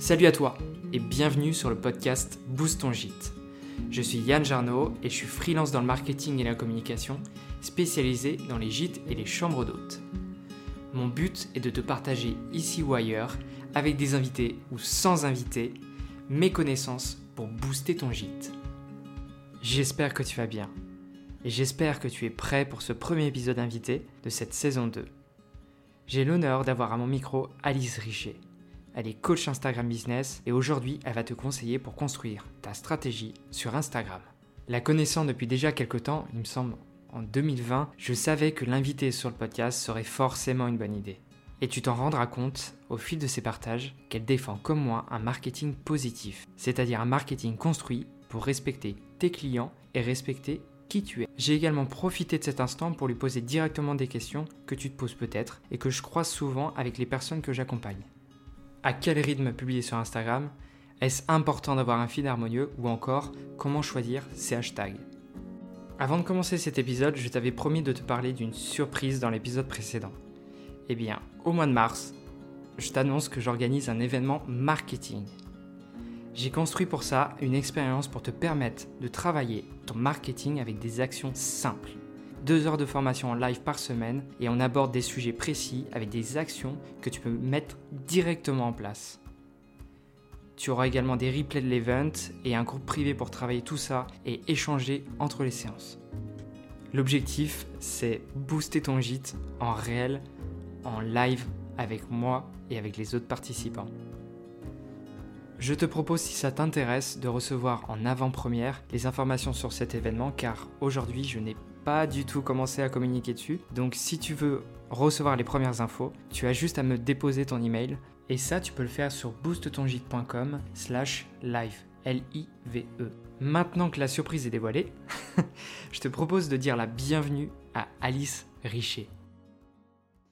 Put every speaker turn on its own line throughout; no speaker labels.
Salut à toi et bienvenue sur le podcast Boost ton gîte. Je suis Yann Jarno et je suis freelance dans le marketing et la communication, spécialisé dans les gîtes et les chambres d'hôtes. Mon but est de te partager ici ou ailleurs, avec des invités ou sans invités, mes connaissances pour booster ton gîte. J'espère que tu vas bien et j'espère que tu es prêt pour ce premier épisode invité de cette saison 2. J'ai l'honneur d'avoir à mon micro Alice Richer. Elle est coach Instagram Business et aujourd'hui elle va te conseiller pour construire ta stratégie sur Instagram. La connaissant depuis déjà quelques temps, il me semble en 2020, je savais que l'inviter sur le podcast serait forcément une bonne idée. Et tu t'en rendras compte au fil de ses partages qu'elle défend comme moi un marketing positif, c'est-à-dire un marketing construit pour respecter tes clients et respecter qui tu es. J'ai également profité de cet instant pour lui poser directement des questions que tu te poses peut-être et que je croise souvent avec les personnes que j'accompagne. À quel rythme publier sur Instagram Est-ce important d'avoir un feed harmonieux ou encore comment choisir ses hashtags? Avant de commencer cet épisode, je t'avais promis de te parler d'une surprise dans l'épisode précédent. Eh bien, au mois de mars, je t'annonce que j'organise un événement marketing. J'ai construit pour ça une expérience pour te permettre de travailler ton marketing avec des actions simples deux heures de formation en live par semaine et on aborde des sujets précis avec des actions que tu peux mettre directement en place. Tu auras également des replays de l'event et un groupe privé pour travailler tout ça et échanger entre les séances. L'objectif, c'est booster ton gîte en réel, en live avec moi et avec les autres participants. Je te propose, si ça t'intéresse, de recevoir en avant-première les informations sur cet événement car aujourd'hui je n'ai pas du tout commencé à communiquer dessus. Donc si tu veux recevoir les premières infos, tu as juste à me déposer ton email. Et ça, tu peux le faire sur boosttongite.com slash live. L-I-V-E. Maintenant que la surprise est dévoilée, je te propose de dire la bienvenue à Alice Richer.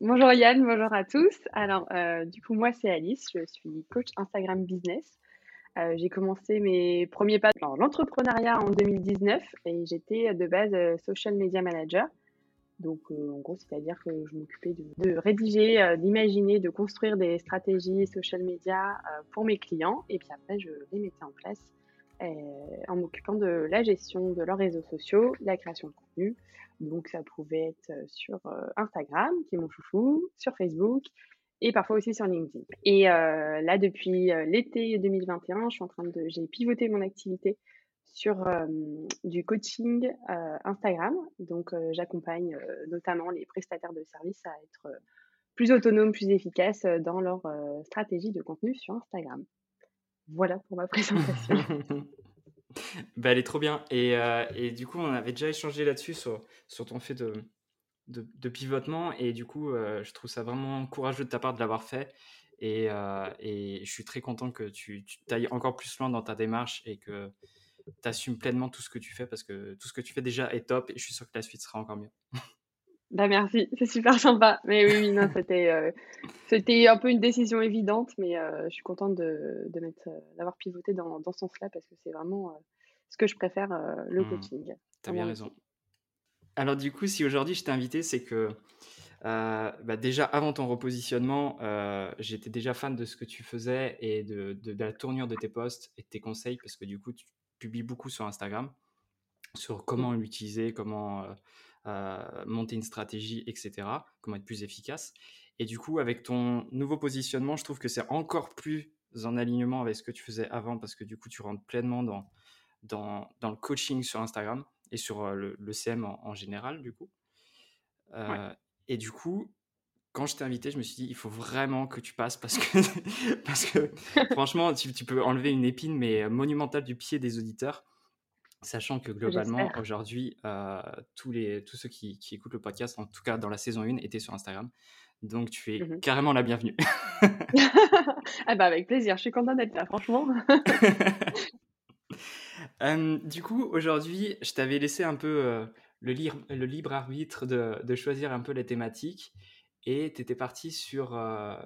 Bonjour Yann, bonjour à tous. Alors, euh, du coup, moi, c'est Alice, je suis coach Instagram business. Euh, j'ai commencé mes premiers pas dans l'entrepreneuriat en 2019 et j'étais de base euh, social media manager. Donc, euh, en gros, c'est-à-dire que je m'occupais de, rédiger, d'imaginer, de construire des stratégies social media pour mes clients. Et puis après, je les mettais en place en m'occupant de la gestion de leurs réseaux sociaux, la création de contenu. Donc, ça pouvait être sur Instagram, qui est mon chouchou, sur Facebook, et parfois aussi sur LinkedIn. Et euh, là, depuis euh, l'été 2021, je suis en train de, j'ai pivoté mon activité sur euh, du coaching Instagram. Donc, j'accompagne notamment les prestataires de services à être plus autonomes, plus efficaces dans leur stratégie de contenu sur Instagram. Voilà pour ma présentation.
bah, elle est trop bien. Et, et, du coup, on avait déjà échangé là-dessus sur, sur ton fait de, de, pivotement. Et du coup, euh, je trouve ça vraiment courageux de ta part de l'avoir fait. Et, euh, et, je suis très content que tu, tu ailles encore plus loin dans ta démarche et que tu assumes pleinement tout ce que tu fais parce que tout ce que tu fais déjà est top et je suis sûr que la suite sera encore mieux.
Bah merci, c'est super sympa. Mais oui, oui non, c'était, euh, c'était un peu une décision évidente, mais je suis contente de, de mettre, d'avoir pivoté dans, dans ce sens-là parce que c'est vraiment ce que je préfère, le mmh. coaching.
Tu as bien raison. Alors du coup, si aujourd'hui je t'ai invité, c'est que euh, bah, déjà avant ton repositionnement, euh, j'étais déjà fan de ce que tu faisais et de, la tournure de tes posts et de tes conseils parce que du coup, tu publies beaucoup sur Instagram sur comment l'utiliser, comment euh, monter une stratégie, etc., comment être plus efficace. Et du coup, avec ton nouveau positionnement, je trouve que c'est encore plus en alignement avec ce que tu faisais avant parce que du coup, tu rentres pleinement dans, dans, dans le coaching sur Instagram et sur le, CM en, général, du coup. Et du coup, quand je t'ai invité, je me suis dit, il faut vraiment que tu passes parce que, parce que franchement, tu, peux enlever une épine, mais monumentale du pied des auditeurs, sachant que globalement, aujourd'hui, tous, les, tous ceux qui, écoutent le podcast, en tout cas dans la saison 1, étaient sur Instagram. Donc, tu es mmh carrément la bienvenue.
ah bah avec plaisir, je suis contente d'être là, franchement.
Du coup, aujourd'hui, je t'avais laissé un peu le, le, libre arbitre de, choisir un peu les thématiques et tu étais parti sur,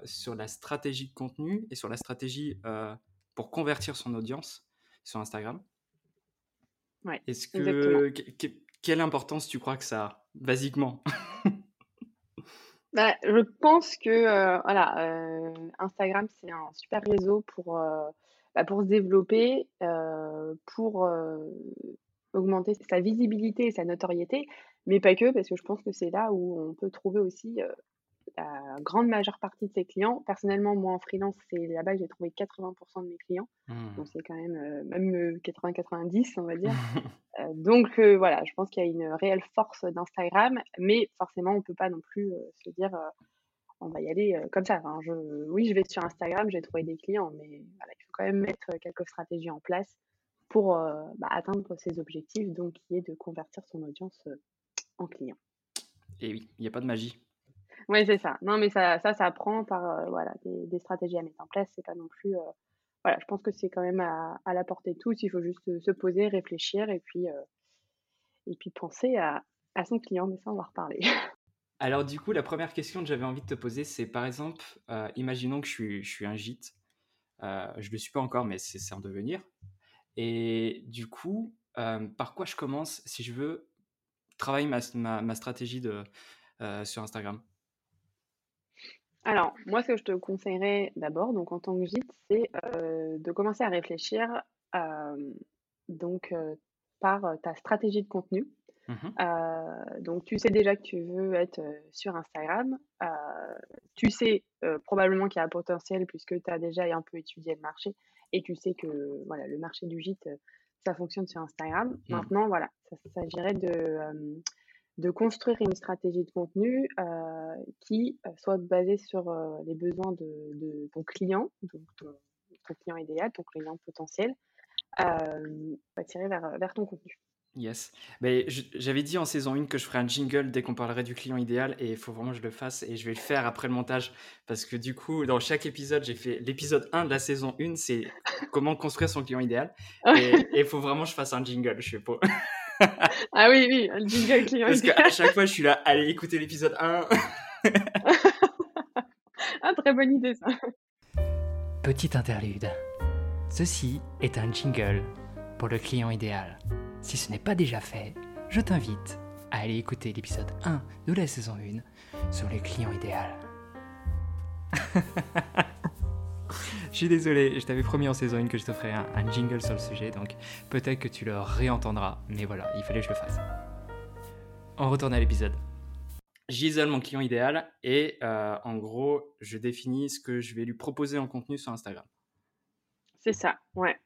sur la stratégie de contenu et sur la stratégie pour convertir son audience sur Instagram.
Ouais,
Est-ce que, quelle importance tu crois que ça a, basiquement?
Bah, je pense que voilà, Instagram, c'est un super réseau pour, bah, pour se développer, pour augmenter sa visibilité et sa notoriété, mais pas que, parce que je pense que c'est là où on peut trouver aussi la grande majeure partie de ses clients. Personnellement, moi en freelance, c'est là-bas que j'ai trouvé 80% de mes clients.
Mmh.
Donc c'est quand même euh, même 80-90, on va dire. Euh, donc euh, voilà, je pense qu'il y a une réelle force d'Instagram, mais forcément, on ne peut pas non plus se dire on va y aller comme ça. je, oui, je vais sur Instagram, j'ai trouvé des clients, mais il faut quand même mettre quelques stratégies en place pour bah, atteindre ses objectifs, donc qui est de convertir son audience en clients.
Et oui, il n'y a pas de magie.
Oui, c'est ça. Non, mais ça, ça, ça prend par euh, voilà, des, stratégies à mettre en place. C'est pas non plus. Euh, voilà, je pense que c'est quand même à, à la portée de tous. Il faut juste se poser, réfléchir et puis, euh, et puis penser à, à son client. Mais ça, on va reparler.
Alors, du coup, la première question que j'avais envie de te poser, c'est par exemple, imaginons que je suis, je suis un gîte. je ne le suis pas encore, mais c'est en devenir. Et du coup, par quoi je commence si je veux travailler ma, stratégie de, sur Instagram?
Alors, moi, ce que je te conseillerais d'abord, donc en tant que gîte, c'est euh, de commencer à réfléchir euh, donc euh, par ta stratégie de contenu. Mmh donc, tu sais déjà que tu veux être sur Instagram. tu sais probablement qu'il y a un potentiel puisque tu as déjà un peu étudié le marché et tu sais que voilà, le marché du gîte, ça fonctionne sur Instagram. Mmh. Maintenant, voilà, ça s'agirait de de construire une stratégie de contenu euh, qui euh, soit basée sur euh, les besoins de, ton client, donc ton, client idéal, ton client potentiel, attirer vers, vers ton contenu.
Yes. Mais j'avais dit en saison 1 que je ferais un jingle dès qu'on parlerait du client idéal et il faut vraiment que je le fasse et je vais le faire après le montage parce que du coup, dans chaque épisode, j'ai fait l'épisode 1 de la saison 1, c'est comment construire son client idéal et il faut vraiment que je fasse un jingle. Je sais pas.
ah oui, oui, le jingle client
Parce qu'à chaque fois, je suis là, allez écouter l'épisode 1.
ah, très bonne idée ça.
Petite interlude. Ceci est un jingle pour le client idéal. Si ce n'est pas déjà fait, je t'invite à aller écouter l'épisode 1 de la saison 1 sur les clients idéal. Je suis désolé, je t'avais promis en saison 1 que je te ferais un, jingle sur le sujet, donc peut-être que tu le réentendras, mais voilà, il fallait que je le fasse. On retourne à l'épisode. J'isole mon client idéal et euh, en gros, je définis ce que je vais lui proposer en contenu sur Instagram.
C'est ça, ouais.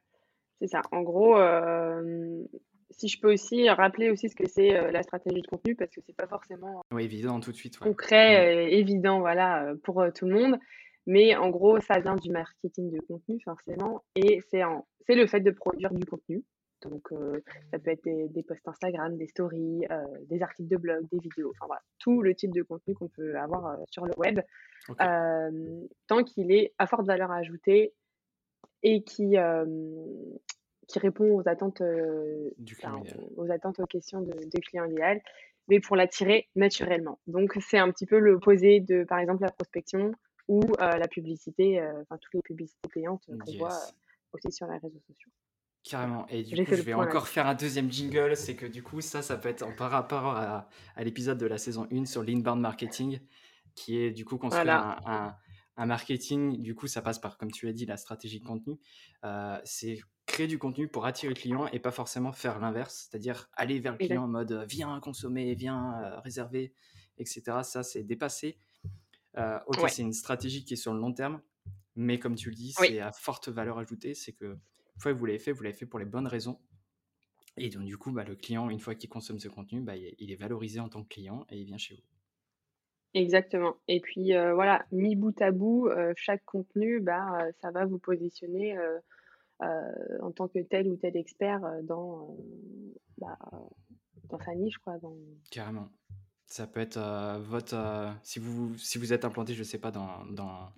C'est ça. En gros, euh, si je peux aussi rappeler aussi ce que c'est euh, la stratégie de contenu, parce que c'est pas forcément
évident tout de suite.
Concret, mm. évident, voilà, pour tout le monde. Mais en gros, ça vient du marketing de contenu, forcément. Et c'est, c'est le fait de produire du contenu. Donc, euh, ça peut être des, posts Instagram, des stories, euh, des articles de blog, des vidéos, enfin voilà, tout le type de contenu qu'on peut avoir euh, sur le web, tant qu'il est à forte valeur ajoutée et qui, qui répond aux attentes, du aux attentes, aux questions de, de client idéal, mais pour l'attirer naturellement. Donc, c'est un petit peu le posé de, par exemple, la prospection, ou la publicité, enfin toutes les publicités payantes qu'on voit aussi sur les réseaux sociaux.
Carrément. Et du coup, je vais encore faire un deuxième jingle. C'est que du coup, ça, ça peut être en par rapport à, l'épisode de la saison 1 sur l'inbound marketing, qui est du coup construire un, un, marketing. Du coup, ça passe par, comme tu l'as dit, la stratégie de contenu. c'est créer du contenu pour attirer le client et pas forcément faire l'inverse, c'est-à-dire aller vers le client en mode viens consommer, viens réserver, etc. Ça, c'est dépassé. Euh, ok, c'est une stratégie qui est sur le long terme, mais comme tu le dis, c'est à forte valeur ajoutée. C'est que une fois que vous l'avez fait, vous l'avez fait pour les bonnes raisons. Et donc, du coup, bah, le client, une fois qu'il consomme ce contenu, bah, il est valorisé en tant que client et il vient chez vous.
Exactement. Et puis, euh, voilà, mis bout à bout, euh, chaque contenu, bah, ça va vous positionner en tant que tel ou tel expert dans, bah, dans sa niche. Quoi, dans...
Carrément. Ça peut être votre. si, vous, si vous êtes implanté, je ne sais pas, dans, dans,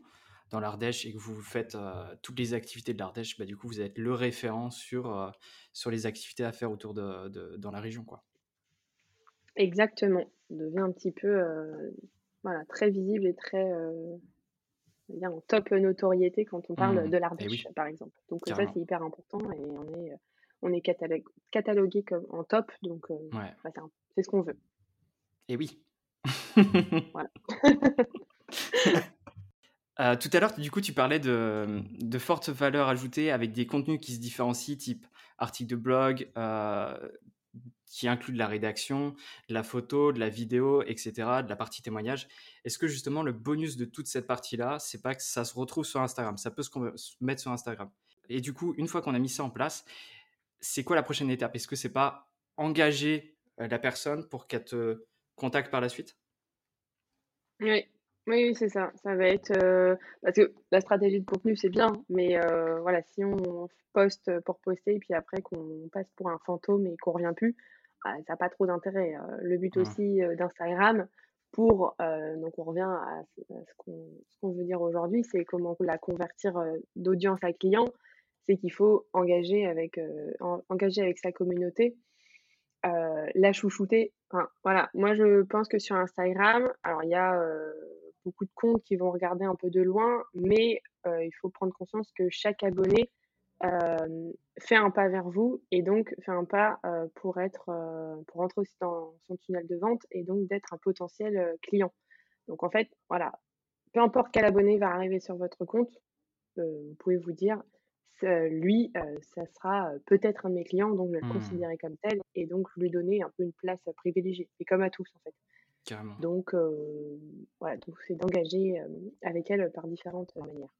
dans l'Ardèche et que vous faites toutes les activités de l'Ardèche, bah, du coup, vous êtes le référent sur, sur les activités à faire autour de, de dans la région. Quoi.
Exactement. On devient un petit peu voilà, très visible et très en top notoriété quand on parle mmh. de l'Ardèche, par exemple. Donc ça, c'est hyper important et on est, on est catalogué, comme en top. Donc bah, c'est ce qu'on veut.
Et oui.
voilà.
Euh, tout à l'heure, du coup, tu parlais de, de fortes valeurs ajoutées avec des contenus qui se différencient, type article de blog, euh, qui inclut de la rédaction, de la photo, de la vidéo, etc., de la partie témoignage. Est-ce que justement le bonus de toute cette partie-là, c'est pas que ça se retrouve sur Instagram, ça peut se mettre sur Instagram? Et du coup, une fois qu'on a mis ça en place, c'est quoi la prochaine étape? Est-ce que c'est pas engager euh, la personne pour qu'elle te contacte par la suite?
Oui, oui, c'est ça. Ça va être euh, parce que la stratégie de contenu, c'est bien, mais euh, voilà, si on poste pour poster et puis après qu'on passe pour un fantôme et qu'on revient plus, bah, ça n'a pas trop d'intérêt. le but aussi d'Instagram, pour donc on revient à ce qu'on veut dire aujourd'hui, c'est comment la convertir d'audience à client c'est qu'il faut engager avec, euh, engager avec sa communauté, euh, la chouchouter. voilà, moi je pense que sur Instagram, alors il y a euh, beaucoup de comptes qui vont regarder un peu de loin, mais il faut prendre conscience que chaque abonné fait un pas vers vous et donc fait un pas pour être pour rentrer aussi dans son tunnel de vente et donc d'être un potentiel client. Donc en fait, voilà, peu importe quel abonné va arriver sur votre compte, vous pouvez vous dire lui, ça sera peut-être un de mes clients, donc je vais le mmh. considérer comme tel et donc lui donner un peu une place privilégiée. Et comme à tous, en fait.
Carrément.
Donc, voilà, donc c'est d'engager avec elle par différentes manières.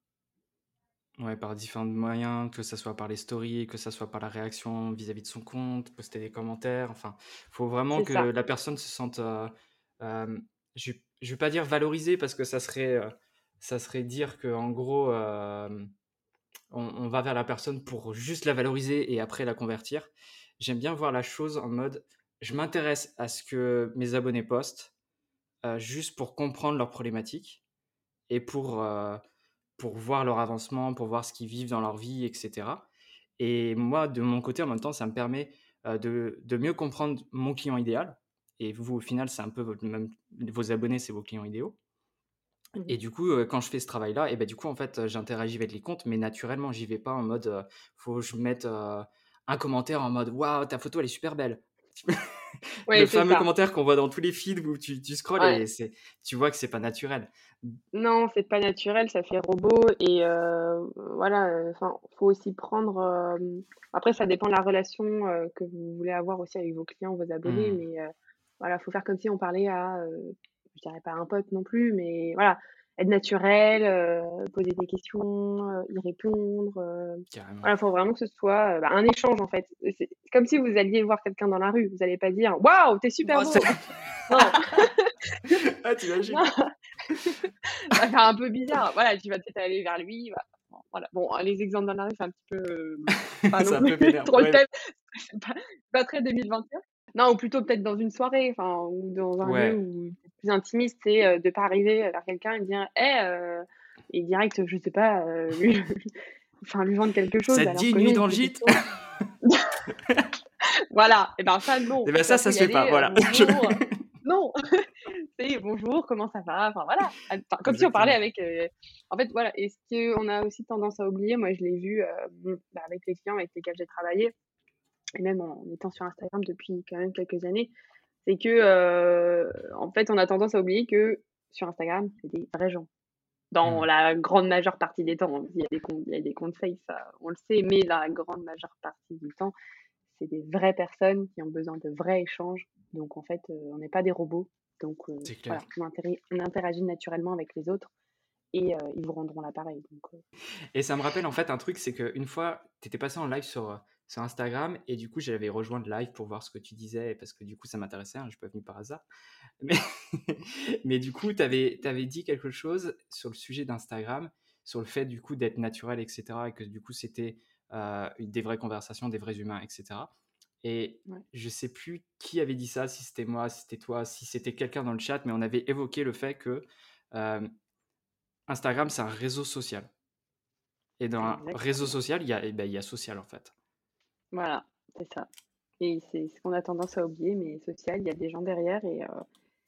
Ouais, par différents moyens, que ce soit par les stories, que ce soit par la réaction vis-à-vis de son compte, poster des commentaires. Enfin, il faut vraiment que la personne se sente, je ne vais pas dire valorisée parce que ça serait, ça serait dire que en gros, on, va vers la personne pour juste la valoriser et après la convertir. J'aime bien voir la chose en mode, je m'intéresse à ce que mes abonnés postent, euh, juste pour comprendre leurs problématiques et pour, euh, pour voir leur avancement, pour voir ce qu'ils vivent dans leur vie, etc. Et moi, de mon côté, en même temps, ça me permet euh, de, de, mieux comprendre mon client idéal. Et vous, au final, c'est un peu même, vos abonnés, c'est vos clients idéaux. Mmh et du coup, quand je fais ce travail-là, et ben du coup, en fait, j'interagis avec les comptes, mais naturellement, j'y vais pas en mode, faut que je mette un commentaire en mode, waouh, ta photo, elle est super belle. le fameux commentaire qu'on voit dans tous les feeds où tu, tu scrolles et c'est, tu vois que c'est pas naturel.
Non, c'est pas naturel, ça fait robot et voilà. Enfin, faut aussi prendre. Après, ça dépend de la relation que vous voulez avoir aussi avec vos clients, vos abonnés, mmh. mais voilà, faut faire comme si on parlait à je dirais pas un pote non plus, mais voilà, être naturel, euh, poser des questions, euh, y répondre. Euh, il faut vraiment que ce soit bah, un échange en fait. C'est comme si vous alliez voir quelqu'un dans la rue. Vous n'allez pas dire Waouh, t'es super oh, beau Non
Ah, t'imagines
Ça va faire un peu bizarre. Voilà, tu vas peut-être aller vers lui. Bon, voilà. bon, les exemples dans la rue, c'est un petit peu.
Non peu
trop le thème. Pas, très 2021. Non, ou plutôt peut-être dans une soirée, enfin, ou dans un lieu où plus intimiste, c'est euh, de pas arriver vers quelqu'un et dire, hé, euh, et direct, je sais pas, euh, lui, enfin, lui vendre quelque chose.
Ça te dit une nuit dans le gîte
Voilà, et ben ça, non.
Et ben ça, ça se fait pas, voilà.
non, c'est bonjour, comment ça va? Enfin voilà, comme si on parlait avec. En fait, voilà, et ce qu'on a aussi tendance à oublier, moi je l'ai vu bah, avec les clients avec lesquels j'ai travaillé, et même en étant sur Instagram depuis quand même quelques années, c'est que euh, en fait, on a tendance à oublier que sur Instagram, c'est des vrais gens. Dans mmh. la grande majeure partie des temps, il y a des comptes, il y a des comptes fake, ça, on le sait, mais la grande majeure partie du temps, c'est des vraies personnes qui ont besoin de vrais échanges. Donc en fait, euh, on n'est pas des robots. Donc euh, voilà, on, interagit naturellement avec les autres et ils vous rendront l'appareil.
Et ça me rappelle en fait un truc, c'est qu'une fois, tu étais passé en live sur sur Instagram et du coup j'avais rejoint le live pour voir ce que tu disais parce que du coup ça m'intéressait, hein, je suis pas venu par hasard. Mais, mais du coup tu avais, avais, dit quelque chose sur le sujet d'Instagram, sur le fait du coup d'être naturel, etc. Et que du coup c'était euh, des vraies conversations, des vrais humains, etc. Et je sais plus qui avait dit ça, si c'était moi, si c'était toi, si c'était quelqu'un dans le chat, mais on avait évoqué le fait que euh, Instagram c'est un réseau social. Et dans un réseau social, il y, a, eh ben, il y a social en fait.
Voilà, c'est ça. Et c'est ce qu'on a tendance à oublier, mais social, il y a des gens derrière et, euh,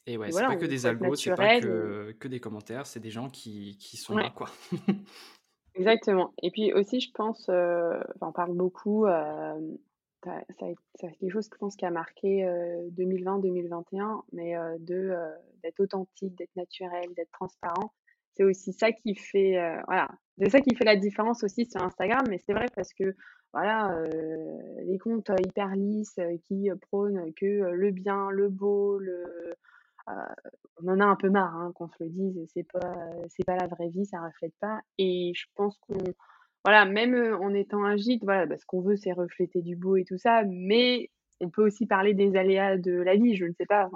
et ouais, c'est pas que des algos, c'est pas que, que, des commentaires, c'est des gens qui, qui sont là, quoi.
Exactement. Et puis aussi, je pense, euh, on parle beaucoup, euh, ça, c'est quelque chose, je pense, qui a marqué 2020-2021, mais de d'être authentique, d'être naturel, d'être transparent. C'est aussi ça qui fait, voilà, c'est ça qui fait la différence aussi sur Instagram. Mais c'est vrai parce que, voilà, les comptes hyper lisses qui prônent que le bien, le beau, le, on en a un peu marre hein, qu'on se le dise. C'est pas, c'est pas la vraie vie, ça reflète pas. Et je pense qu'on voilà, même en étant un gîte, voilà, bah, ce qu'on veut, c'est refléter du beau et tout ça, mais on peut aussi parler des aléas de la vie, je ne sais pas.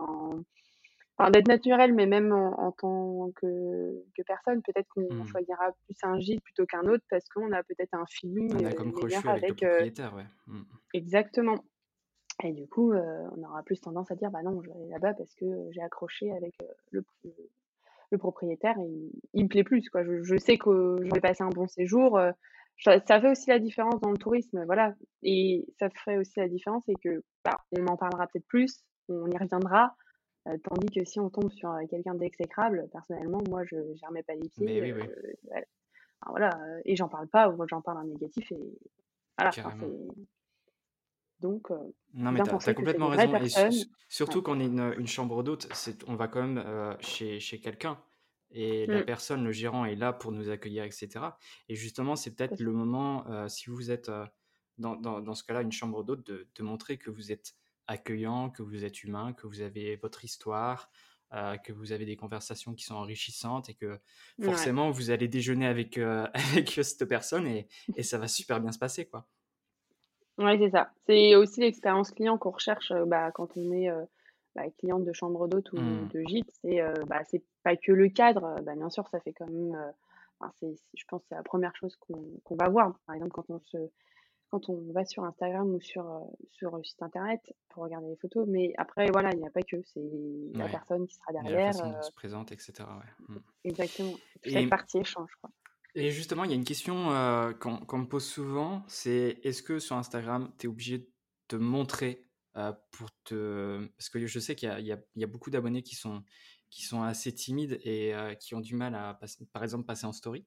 D'être naturel, mais même en, tant que, que personne, peut-être qu'on mmh. choisira plus un gîte plutôt qu'un autre parce qu'on a peut-être un feeling
on a comme avec, avec le propriétaire, ouais. Mmh.
Exactement. Et du coup, on aura plus tendance à dire, bah non, je vais aller là-bas parce que j'ai accroché avec le, le propriétaire et il, me plaît plus. Quoi. Je, je sais que je vais passer un bon séjour ça fait aussi la différence dans le tourisme, voilà. Et ça ferait aussi la différence, c'est que bah, on en parlera peut-être plus, on y reviendra. Euh, tandis que si on tombe sur euh, quelqu'un d'exécrable, personnellement, moi, je ne remets pas les pieds.
oui, oui.
Euh, voilà, et j'en parle pas, ou j'en parle en négatif, et voilà. Donc,
non, mais tu as, complètement raison. Et surtout quand on est une, une chambre d'hôte, on va quand même chez, chez quelqu'un et la mmh. personne, le gérant est là pour nous accueillir, etc. Et justement, c'est peut-être le moment, euh, si vous êtes euh, dans, dans, dans, ce cas-là, une chambre d'hôte, de, de, montrer que vous êtes accueillant, que vous êtes humain, que vous avez votre histoire, euh, que vous avez des conversations qui sont enrichissantes et que forcément, vous allez déjeuner avec, avec cette personne et, et, ça va super bien se passer, quoi.
Oui, c'est ça. C'est aussi l'expérience client qu'on recherche bah, quand on est bah, cliente de chambre d'hôte ou mmh. de gîte, c'est euh, bah, pas que le cadre. Bah, bien sûr, ça fait quand même. Euh, c'est, je pense que c'est la première chose qu'on va voir. Par exemple, quand on se quand on va sur Instagram ou sur, euh, sur le site internet pour regarder les photos. Mais après, voilà, il n'y a pas que, c'est la personne qui sera derrière. La
façon se présente, etc.
Mmh. Exactement. Cette partie échange, quoi.
Et justement, il y a une question qu'on me pose souvent, c'est est-ce que sur Instagram, tu es obligé de montrer euh, pour te... Parce que je sais qu'il y, y, a beaucoup d'abonnés qui sont, qui sont assez timides et euh, qui ont du mal à, par exemple, passer en story.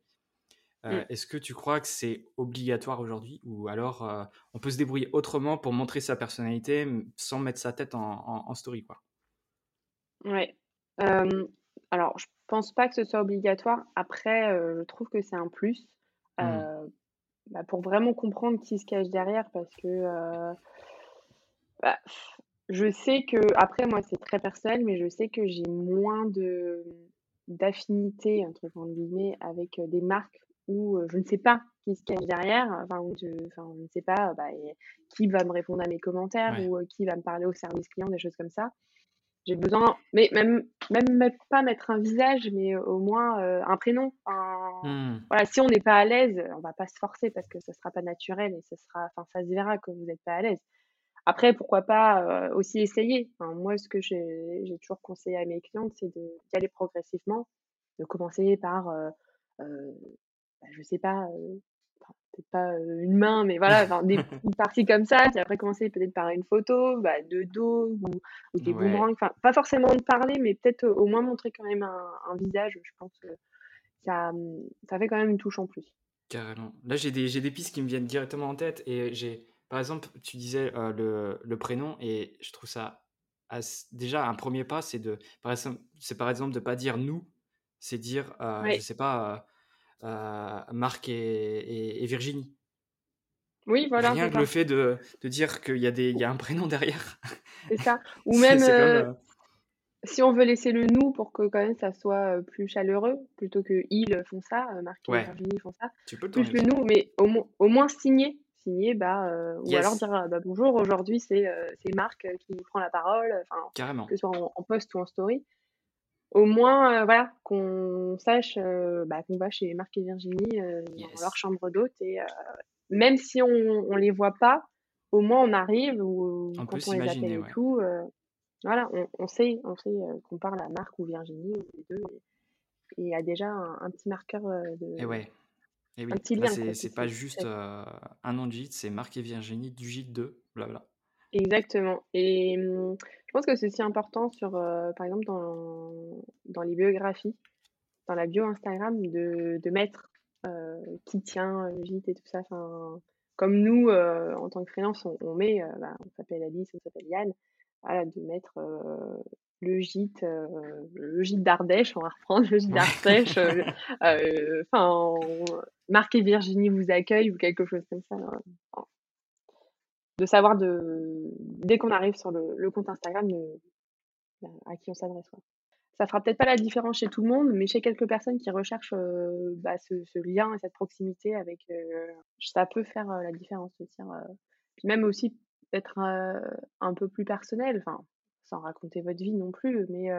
Euh, mmh. Est-ce que tu crois que c'est obligatoire aujourd'hui ou alors on peut se débrouiller autrement pour montrer sa personnalité sans mettre sa tête en, en, story quoi?
Ouais. alors, je pense pas que ce soit obligatoire. Après, je trouve que c'est un plus mmh. bah, pour vraiment comprendre qui se cache derrière parce que bah, je sais que, après, moi, c'est très personnel, mais je sais que j'ai moins de d'affinité, entre guillemets, avec des marques où je ne sais pas qui se cache derrière, enfin, je, enfin, je ne sais pas bah, qui va me répondre à mes commentaires ou qui va me parler au service client, des choses comme ça. J'ai besoin, mais même, même pas mettre un visage, mais au moins un prénom. Mmh. Voilà, si on n'est pas à l'aise, on va pas se forcer parce que ce sera pas naturel et ce sera, enfin, ça se verra que vous n'êtes pas à l'aise. Après, pourquoi pas euh, aussi essayer. moi, ce que j'ai toujours conseillé à mes clientes, c'est d'y aller progressivement, de commencer par, euh, euh, bah, je sais pas, peut-être pas une main, mais voilà, des, une partie comme ça, puis après commencer peut-être par une photo, bah, de dos ou, des boomerangs, enfin, pas forcément de parler, mais peut-être au moins montrer quand même un, visage. Je pense que ça, ça fait quand même une touche en plus.
Carrément. Là, j'ai des, des pistes qui me viennent directement en tête et j'ai par exemple, tu disais euh, le, le, prénom et je trouve ça déjà un premier pas, c'est de par exemple, c'est par exemple de pas dire nous, c'est dire euh, je sais pas Marc et, et, Virginie.
Oui, voilà.
Rien que le fait de, de dire qu'il y a des il y a un prénom derrière.
C'est ça. Ou même si on veut laisser le nous pour que quand même ça soit plus chaleureux, plutôt que ils font ça, Marc et Virginie font ça. Tu peux le plus le nous, mais au, au moins signer signer, bah, euh, ou alors dire bah, bonjour, aujourd'hui c'est euh, Marc euh, qui prend la parole,
Carrément.
que ce soit en, post ou en story. Au moins, voilà, qu'on sache bah, qu'on va chez Marc et Virginie dans leur chambre d'hôte et même si on ne les voit pas, au moins on arrive ou
on
quand
on les appelle
et tout, voilà, on, on, sait, on sait qu'on parle à Marc ou Virginie ou les deux et il y a déjà un, petit marqueur de,
et ouais. Et oui, c'est pas juste euh, un nom de gîte, c'est Marc et Virginie du gîte 2, blabla.
Exactement. Et mmh, je pense que c'est aussi important sur, euh, par exemple, dans, dans les biographies, dans la bio Instagram, de, de mettre euh, qui tient le gîte et tout ça. comme nous, en tant que freelance, on, met, bah, on s'appelle Alice, on s'appelle Yann, voilà, de mettre le gîte, le gîte d'Ardèche, on va reprendre le gîte d'Ardèche, enfin, Marc et Virginie vous accueillent ou quelque chose comme ça. Hein. De savoir dès qu'on arrive sur le, compte Instagram, bah, à qui on s'adresse ça fera peut-être pas la différence chez tout le monde, mais chez quelques personnes qui recherchent euh, bah, ce, lien et cette proximité avec, euh, ça peut faire euh, la différence. puis même aussi être un peu plus personnel, enfin, sans raconter votre vie non plus, mais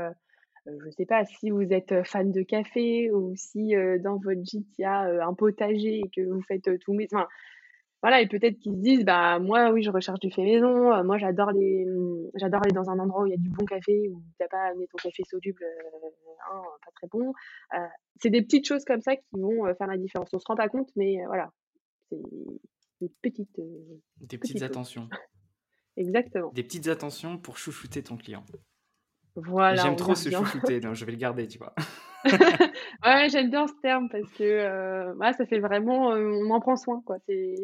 je sais pas si vous êtes fan de café ou si dans votre gîte il y a un potager et que vous faites tout mais voilà, et peut-être qu'ils se disent, bah, moi, oui, je recherche du fait maison. Euh, moi, j'adore les, mmh, j'adore aller dans un endroit où il y a du bon café, où t'as pas amené ton café soluble, euh, hein, pas très bon. Euh, c'est des petites choses comme ça qui vont faire la différence. On se rend pas compte, mais voilà, c'est des petites.
des petites, attentions.
Exactement.
Des petites attentions pour chouchouter ton client.
Voilà.
J'aime trop ce chouchouter, donc je vais le garder, tu vois.
ouais, j'aime bien ce terme parce que euh, ça fait vraiment, euh, on en prend soin, quoi. C'est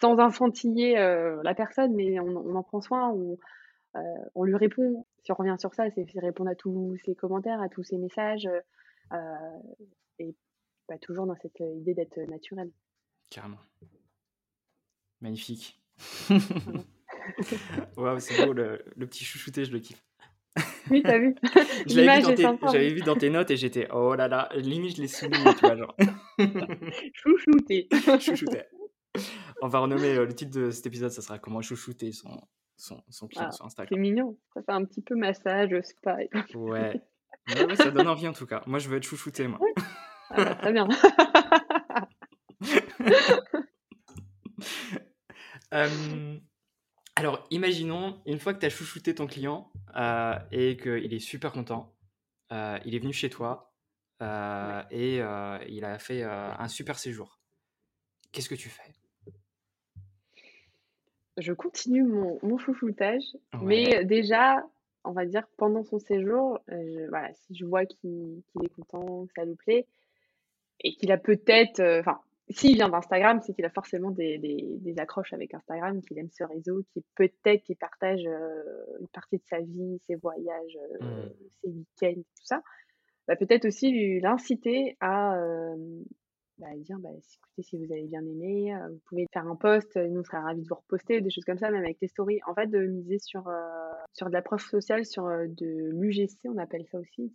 sans infantiller euh, la personne, mais on, en prend soin, on, on, lui répond. Si on revient sur ça, c'est répondre à tous ses commentaires, à tous ses messages, et pas toujours dans cette idée d'être naturel.
Carrément. Magnifique. Waouh, c'est beau, le, le petit chouchouté, je le kiffe.
Oui, t'as vu.
J'avais vu, dans tes notes et j'étais, oh là là, limite, je l'ai souligné, tu vois, genre.
Chouchouter.
Chouchouter. On va renommer euh, le titre de cet épisode, ça sera comment chouchouter son, son, son client ah, sur Instagram.
C'est mignon, ça fait un petit peu massage, spa.
Ouais. ouais. ça donne envie en tout cas. Moi, je veux être chouchouté, moi.
Ah bah, très bien.
euh, alors, imaginons, une fois que tu as chouchouté ton client euh, et qu'il est super content, euh, il est venu chez toi euh, et il a fait un super séjour. Qu'est-ce que tu fais?
Je continue mon, chouchoutage, mais déjà, on va dire pendant son séjour, voilà, si je vois qu'il est content, que ça lui plaît, et qu'il a peut-être, enfin, s'il vient d'Instagram, c'est qu'il a forcément des, des, accroches avec Instagram, qu'il aime ce réseau, qui peut-être qu'il partage euh, une partie de sa vie, ses voyages, euh, mmh. ses week-ends, tout ça. Bah, peut-être aussi l'inciter à euh, bah, dire bah, écoutez, si vous avez bien aimé, vous pouvez faire un post, nous on serait ravis de vous reposter, des choses comme ça, même avec les stories. En fait, de miser sur, sur de la preuve sociale, sur de l'UGC, on appelle ça aussi.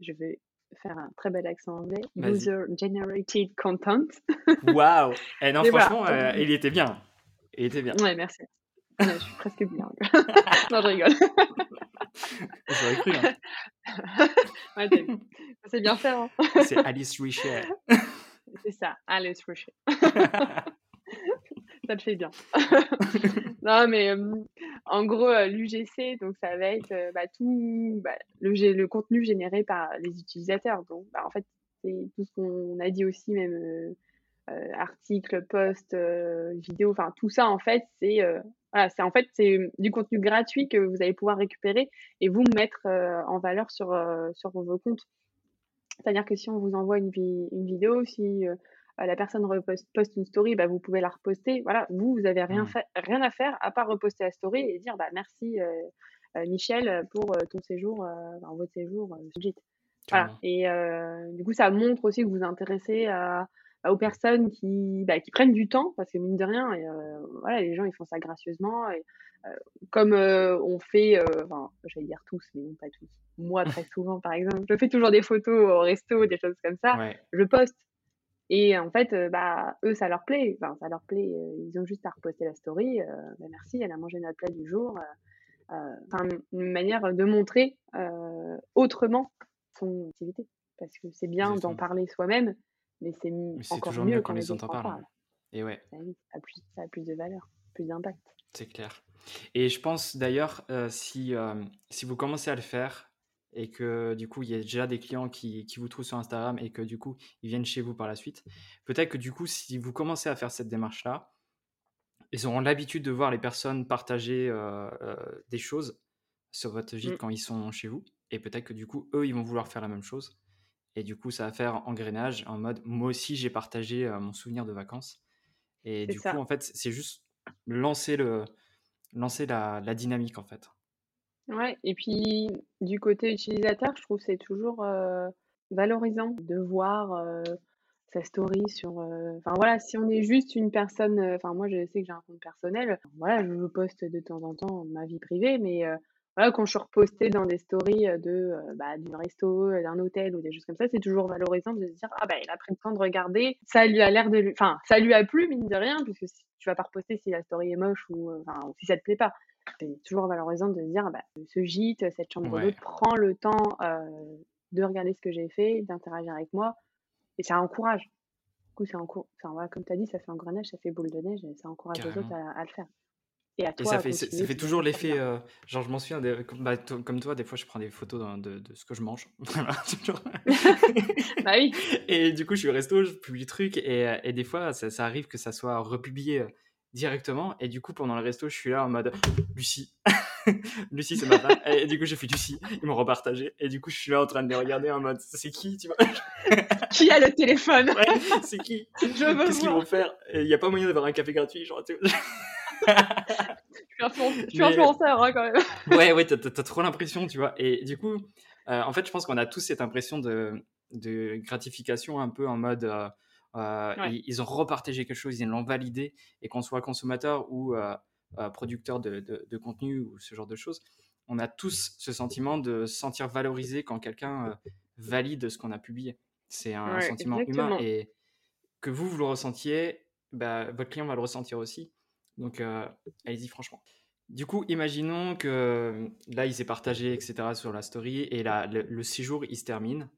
Je veux faire un très bel accent anglais. User Generated Content.
Waouh eh non, franchement, euh, il était bien. Il était bien.
Ouais, merci. je suis presque bien. non, je rigole.
J'aurais cru. Hein.
ouais, c'est bien fait. Hein.
c'est Alice Richet.
c'est ça, Alice Richet ça le fait bien. non, mais en gros, l'UGC, donc ça va être bah, tout bah, le, contenu généré par les utilisateurs. Donc, bah, en fait, c'est tout ce qu'on a dit aussi, même articles, posts, vidéos, enfin tout ça, en fait, c'est en fait c'est du contenu gratuit que vous allez pouvoir récupérer et vous mettre en valeur sur sur vos comptes. C'est-à-dire que si on vous envoie une, une vidéo, si euh, la personne reposte, poste une story, bah, vous pouvez la reposter. Voilà, vous, vous avez rien, mmh. rien à faire à part reposter la story et dire bah, merci euh, euh, Michel pour ton séjour, votre séjour Voilà. Et du coup, ça montre aussi que vous vous intéressez à, aux personnes qui, bah, qui prennent du temps, parce que mine de rien, et, voilà, les gens ils font ça gracieusement. Et, comme on fait, enfin, j'allais dire tous, mais non pas tous. Moi, très souvent, par exemple, je fais toujours des photos au resto, des choses comme ça. Je poste et en fait, euh, bah, eux, ça leur plaît. Enfin, ça leur plaît. Euh, ils ont juste à reposter la story. Euh, bah, merci, elle a mangé notre plat du jour. Enfin, une manière de montrer autrement son activité. Parce que c'est bien d'en parler soi-même, mais c'est encore mieux, mieux quand, les autres en parlent.
Et ouais.
Ça a, plus, ça a plus de valeur, plus d'impact.
C'est clair. Et je pense d'ailleurs, si, si vous commencez à le faire, et que du coup il y a déjà des clients qui, qui, vous trouvent sur Instagram et que du coup ils viennent chez vous par la suite, peut-être que du coup si vous commencez à faire cette démarche-là, ils auront l'habitude de voir les personnes partager euh, euh, des choses sur votre gîte mmh. quand ils sont chez vous et peut-être que du coup eux ils vont vouloir faire la même chose et du coup ça va faire engrenage en mode moi aussi j'ai partagé euh, mon souvenir de vacances Et du coup, en fait, c'est juste lancer, le, lancer la, la, dynamique, en fait.
Ouais, et puis du côté utilisateur, je trouve c'est toujours valorisant de voir sa story sur. Enfin voilà, si on est juste une personne. Enfin, moi, je sais que j'ai un compte personnel. Voilà, je poste de temps en temps ma vie privée, mais voilà, quand je suis repostée dans des stories de bah, du resto, d'un hôtel ou des choses comme ça, c'est toujours valorisant de se dire ah bah il a pris le temps de regarder, ça lui a l'air de lui, enfin ça lui a plu mine de rien puisque si, tu vas pas reposter si la story est moche ou si ça te plaît pas. C'est toujours valorisant de se dire bah, ce gîte, cette chambre ouais. prend le temps de regarder ce que j'ai fait, d'interagir avec moi et ça encourage. Du coup, c'est encourage. Enfin, voilà, comme tu as dit, ça fait engrenage, ça fait boule de neige et ça encourage les autres à, à le faire.
Et, ça, fait, ça fait toujours l'effet, euh, genre je m'en souviens, bah, comme toi, des fois je prends des photos de, de, ce que je mange.
bah oui.
Et du coup je suis au resto, je publie le truc et, euh, et des fois ça, ça, arrive que ça soit republié euh, directement et du coup pendant le resto je suis là en mode Lucie. Lucie c'est matin et du coup j'ai fait Lucie, ils m'ont repartagé et du coup je suis là en train de les regarder en mode c'est qui tu vois
Qui a le téléphone
ouais, C'est qui Qu'est-ce qu'ils vont faire Il n'y a pas moyen d'avoir un café gratuit genre
je suis influenceur hein, quand même.
ouais, ouais, t'as, trop l'impression, tu vois. Et du coup, euh, en fait, je pense qu'on a tous cette impression de, de gratification un peu en mode. Euh, euh, ils, ont repartagé quelque chose, ils l'ont validé, et qu'on soit consommateur ou producteur de, de, contenu ou ce genre de choses, on a tous ce sentiment de se sentir valorisé quand quelqu'un valide ce qu'on a publié. C'est un sentiment humain et que vous, vous le ressentiez, bah, votre client va le ressentir aussi. Donc, euh, allez-y, franchement. Du coup, imaginons que là, il s'est partagé, etc., sur la story, et là, le, séjour, il se termine.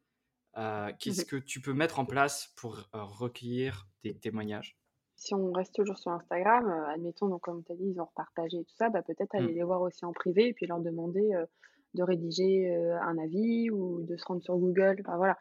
Euh, qu'est-ce mhm. que tu peux mettre en place pour euh, recueillir des témoignages?
Si on reste toujours sur Instagram, admettons, donc comme tu as dit, ils ont repartagé et tout ça, bah, peut-être aller mmh. les voir aussi en privé et puis leur demander de rédiger un avis ou de se rendre sur Google. Enfin, voilà.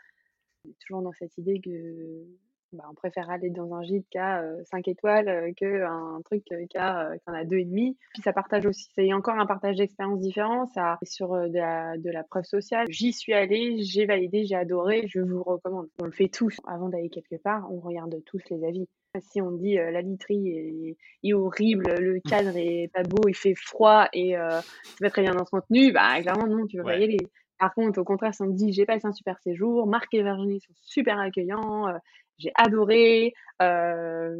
Toujours dans cette idée que bah, on préfère aller dans un gîte qui a 5 étoiles qu'un truc qui, a, qui en a 2,5. Puis ça partage aussi, c'est encore un partage d'expériences différents, ça sur de la, de la preuve sociale. J'y suis allée, j'ai validé, j'ai adoré, je vous recommande. On le fait tous. Avant d'aller quelque part, on regarde tous les avis. Si on dit la literie est, horrible, le cadre est pas beau, il fait froid et c'est pas très bien entretenu, bah clairement non, tu vas pas y aller. Par contre, au contraire, si on me dit j'ai passé un super séjour, Marc et Virginie sont super accueillants, j'ai adoré. Euh,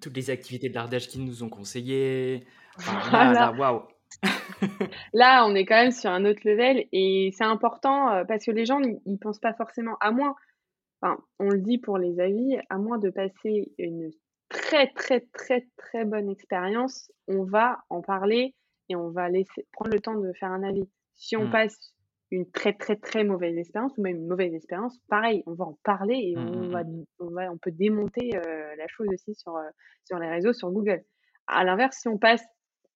Toutes les activités de l'Ardèche qu'ils nous ont conseillées. là, waouh!
là, on est quand même sur un autre level et c'est important euh, parce que les gens ils pensent pas forcément à moins. Enfin, on le dit pour les avis, à moins de passer une très très très très bonne expérience, on va en parler et on va laisser prendre le temps de faire un avis. Si on mmh. passe une très très très mauvaise expérience ou même une mauvaise expérience, pareil, on va en parler et mmh, on, mmh, va, mmh. on, va, on peut démonter la chose aussi sur, sur les réseaux, sur Google. À l'inverse, si on passe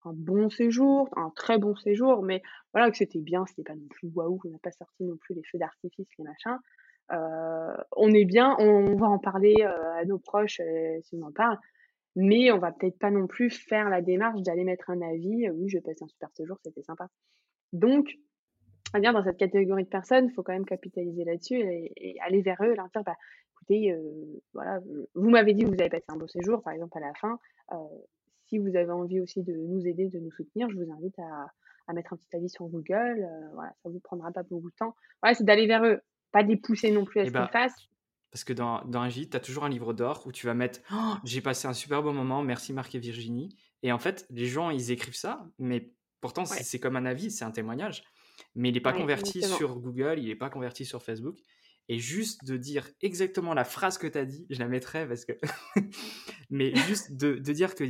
un bon séjour, un très bon séjour, mais voilà, que c'était bien, c'était pas non plus waouh, on n'a pas sorti non plus les feux d'artifice, les machins, on est bien, on, va en parler à nos proches si on en parle, mais on va peut-être pas non plus faire la démarche d'aller mettre un avis, oui, je passe un super séjour, c'était sympa. Donc, à dire dans cette catégorie de personnes, il faut quand même capitaliser là-dessus et, aller vers eux, leur dire bah, écoutez, euh, voilà, vous m'avez dit que vous avez passé un beau séjour, par exemple à la fin. Euh, si vous avez envie aussi de nous aider, de nous soutenir, je vous invite à, à mettre un petit avis sur Google. Euh, voilà, ça vous prendra pas beaucoup de temps. Voilà, c'est d'aller vers eux, pas de les pousser non plus à eh ce qu'ils bah, fassent.
Parce que dans, dans un gîte, tu as toujours un livre d'or où tu vas mettre «Oh, J'ai passé un super bon moment, merci Marc et Virginie. Et en fait, les gens, ils écrivent ça, mais pourtant, c'est comme un avis, c'est un témoignage mais il n'est pas converti sur Google, il n'est pas converti sur Facebook. Et juste de dire exactement la phrase que tu as dit, je la mettrai parce que. mais juste de, de, dire que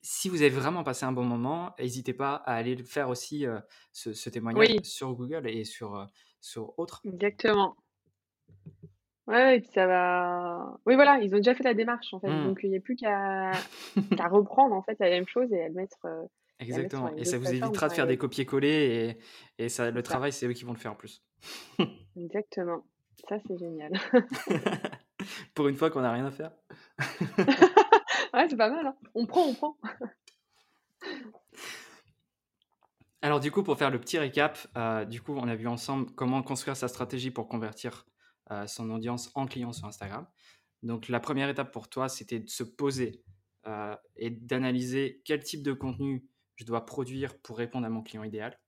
si vous avez vraiment passé un bon moment, n'hésitez pas à aller faire aussi euh, ce, témoignage sur Google et sur, euh, sur autres.
Exactement. Ouais, ça va. Oui, voilà, ils ont déjà fait la démarche en fait. Mmh. Donc il n'y a plus qu'à reprendre en fait la même chose et à le mettre. Euh,
Exactement. Et ça vous évitera de faire des copier-coller et, et ça, le travail, c'est eux qui vont le faire en plus.
Exactement. Ça, c'est génial.
Pour une fois qu'on n'a rien à faire.
ouais, c'est pas mal. Hein. On prend, on prend.
Alors du coup, pour faire le petit récap, euh, du coup, on a vu ensemble comment construire sa stratégie pour convertir euh, son audience en client sur Instagram. Donc la première étape pour toi, c'était de se poser euh, et d'analyser quel type de contenu je dois produire pour répondre à mon client idéal.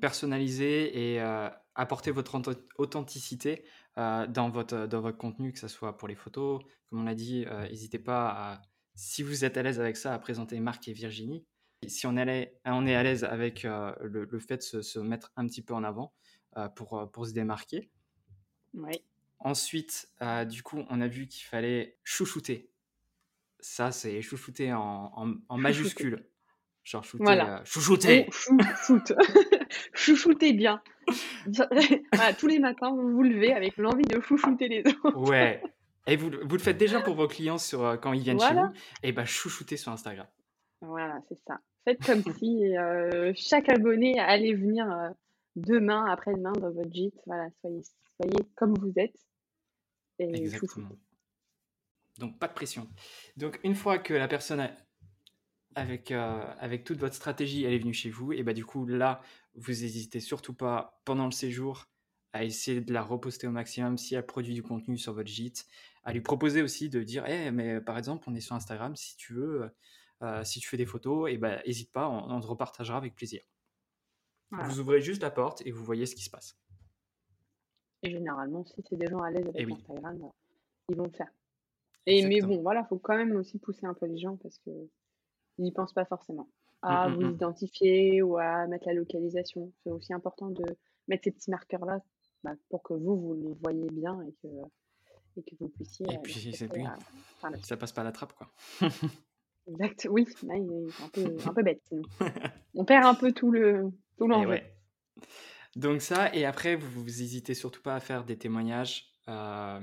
Personnaliser et euh, apporter votre authenticité euh, dans, votre, dans votre contenu, que ce soit pour les photos. Comme on l'a dit, n'hésitez pas, à, si vous êtes à l'aise avec ça, à présenter Marc et Virginie. Si on, est à l'aise avec le, fait de se, se, mettre un petit peu en avant pour, pour se démarquer.
Oui.
Ensuite, euh, du coup, on a vu qu'il fallait chouchouter. Ça, c'est chouchouter en, en, majuscule. Genre shooter,
voilà.
Euh, chouchouter.
chouchouter bien. tous les matins, vous vous levez avec l'envie de chouchouter les autres.
ouais. Et vous, vous, le faites déjà pour vos clients sur, euh, quand ils viennent chez vous? Et bah, chouchouter sur Instagram.
Voilà, c'est ça. Faites comme si chaque abonné allait venir demain, après-demain dans votre gîte. Voilà, soyez, soyez comme vous êtes.
Exactement. Donc pas de pression. Donc une fois que la personne avec, euh, avec toute votre stratégie, elle est venue chez vous, et bah du coup là, vous n'hésitez surtout pas pendant le séjour à essayer de la reposter au maximum si elle produit du contenu sur votre gîte, à lui proposer aussi de dire, hey, mais par exemple, on est sur Instagram, si tu veux, euh, si tu fais des photos, et bah n'hésite pas, on, te repartagera avec plaisir. Vous ouvrez juste la porte et vous voyez ce qui se passe.
Et généralement, si c'est des gens à l'aise avec Instagram, euh, ils vont le faire. Et, mais bon, voilà, il faut quand même aussi pousser un peu les gens parce qu'ils n'y pensent pas forcément à mmh, mmh, vous mmh. identifier ou à mettre la localisation. C'est aussi important de mettre ces petits marqueurs-là bah, pour que vous, vous les voyez bien et que, et que vous puissiez.
Et puis, c'est ça passe pas la trappe, quoi.
exact, oui, là, il est un peu, un peu bête sinon. On perd un peu tout le tout l'enjeu.
Donc ça, et après, vous, vous hésitez surtout pas à faire des témoignages euh,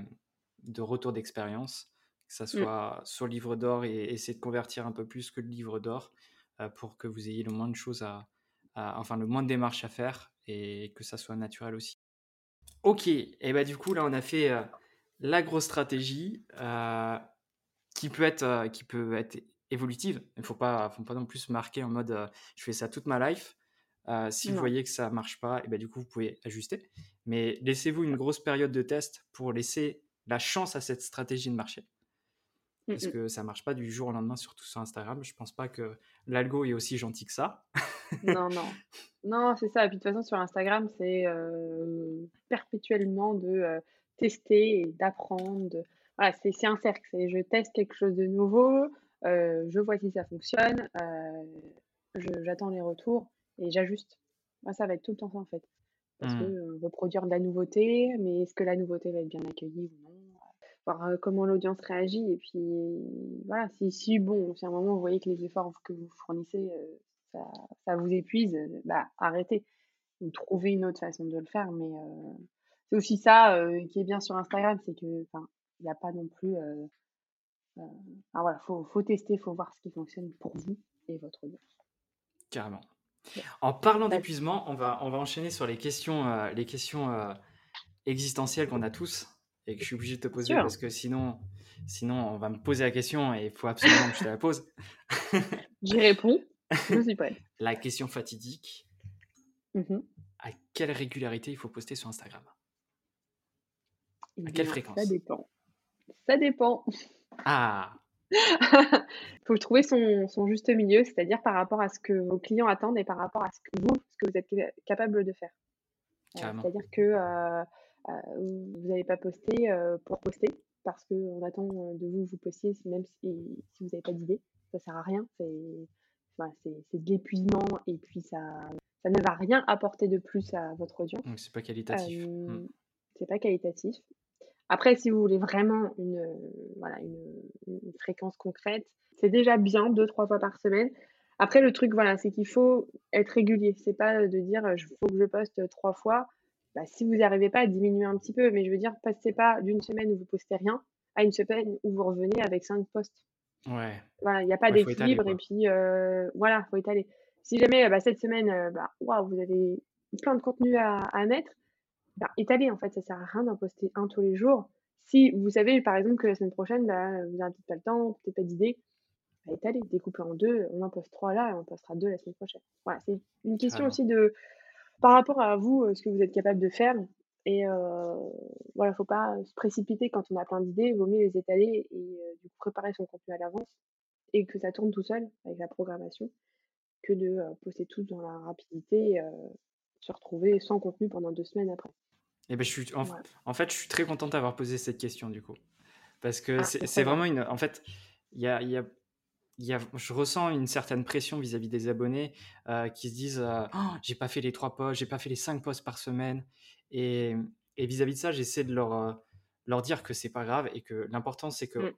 de retour d'expérience, que ça mmh. soit sur le livre d'or et essayer de convertir un peu plus que le livre d'or euh, pour que vous ayez le moins de choses à, enfin le moins de démarches à faire et que ça soit naturel aussi. Ok, et bah du coup là on a fait euh, la grosse stratégie qui peut être qui peut être évolutive. Il faut pas, faut pas non plus se marquer en mode je fais ça toute ma life. Euh, si vous voyez que ça marche pas, et ben, du coup, vous pouvez ajuster. Mais laissez-vous une grosse période de test pour laisser la chance à cette stratégie de marcher. Mmh Parce que ça marche pas du jour au lendemain, surtout sur Instagram. Je pense pas que l'algo est aussi gentil que ça.
non, non. Non, c'est ça. Et puis de toute façon, sur Instagram, c'est euh, perpétuellement de euh, tester et d'apprendre. Voilà, c'est un cercle. Je teste quelque chose de nouveau, je vois si ça fonctionne, j'attends les retours et j'ajuste. Moi, ça va être tout le temps ça en fait. Parce que mmh. reproduire de la nouveauté, mais est-ce que la nouveauté va être bien accueillie ou non? Voir comment l'audience réagit. Et puis, voilà, si, si, bon, si à un moment vous voyez que les efforts que vous fournissez, ça, ça, vous épuise, bah arrêtez. Ou trouvez une autre façon de le faire. Mais c'est aussi ça qui est bien sur Instagram, c'est que, il n'y a pas non plus. Euh, voilà, faut, faut tester, faut voir ce qui fonctionne pour vous et votre audience.
Carrément. En parlant d'épuisement, on va, on va enchaîner sur les questions, euh, les questions euh, existentielles qu'on a tous et que je suis obligé de te poser parce que sinon, sinon on va me poser la question et il faut absolument que je te la pose.
J'y réponds. Je suis prêt.
la question fatidique. Mmh à quelle régularité il faut poster sur Instagram? À quelle fréquence?
Ça dépend. Ça dépend.
Ah
il faut trouver son, son juste milieu, c'est-à-dire par rapport à ce que vos clients attendent et par rapport à ce que vous, ce que vous êtes capable de faire. Euh, c'est-à-dire que euh, vous n'allez pas poster pour poster, parce qu'on attend de vous vous postiez, même si, si vous n'avez pas d'idée. Ça sert à rien. C'est voilà, de l'épuisement et puis ça, ça ne va rien apporter de plus à votre audience.
Donc c'est pas qualitatif. Hmm.
C'est pas qualitatif. Après, si vous voulez vraiment une, voilà, une, fréquence concrète, c'est déjà bien deux, trois fois par semaine. Après, le truc, voilà, c'est qu'il faut être régulier. C'est pas de dire, il faut que je poste trois fois. Bah, si vous n'arrivez pas à diminuer un petit peu, mais je veux dire, passez pas d'une semaine où vous postez rien à une semaine où vous revenez avec cinq posts.
Ouais.
Voilà, il n'y a pas d'équilibre et puis euh, voilà, faut étaler. Si jamais bah, cette semaine, euh, bah, vous avez plein de contenu à, à mettre, bah, étaler en fait, ça sert à rien d'en poster un tous les jours. Si vous savez par exemple que la semaine prochaine, bah, vous n'avez peut-être pas le temps, peut-être pas d'idée, bah, étaler, découper en deux, on en poste trois là et on postera deux la semaine prochaine. Voilà, c'est une question aussi de par rapport à vous, euh, ce que vous êtes capable de faire. Et euh, voilà, faut pas se précipiter quand on a plein d'idées, il vaut mieux les étaler et euh, du coup préparer son contenu à l'avance et que ça tourne tout seul avec la programmation que de euh, poster tout dans la rapidité et se retrouver sans contenu pendant deux semaines après.
Et eh ben, je suis, en,
Ouais.
en fait, je suis très contente d'avoir posé cette question du coup. Parce que
Ah,
c'est vraiment une. En fait, il y a, y a- y a- je ressens une certaine pression vis-à-vis des abonnés euh, qui se disent euh, Oh, j'ai pas fait les trois posts, j'ai pas fait les cinq posts par semaine. Et, vis-à-vis de ça, j'essaie de leur, euh, leur dire que c'est pas grave et que l'important c'est que
Mm.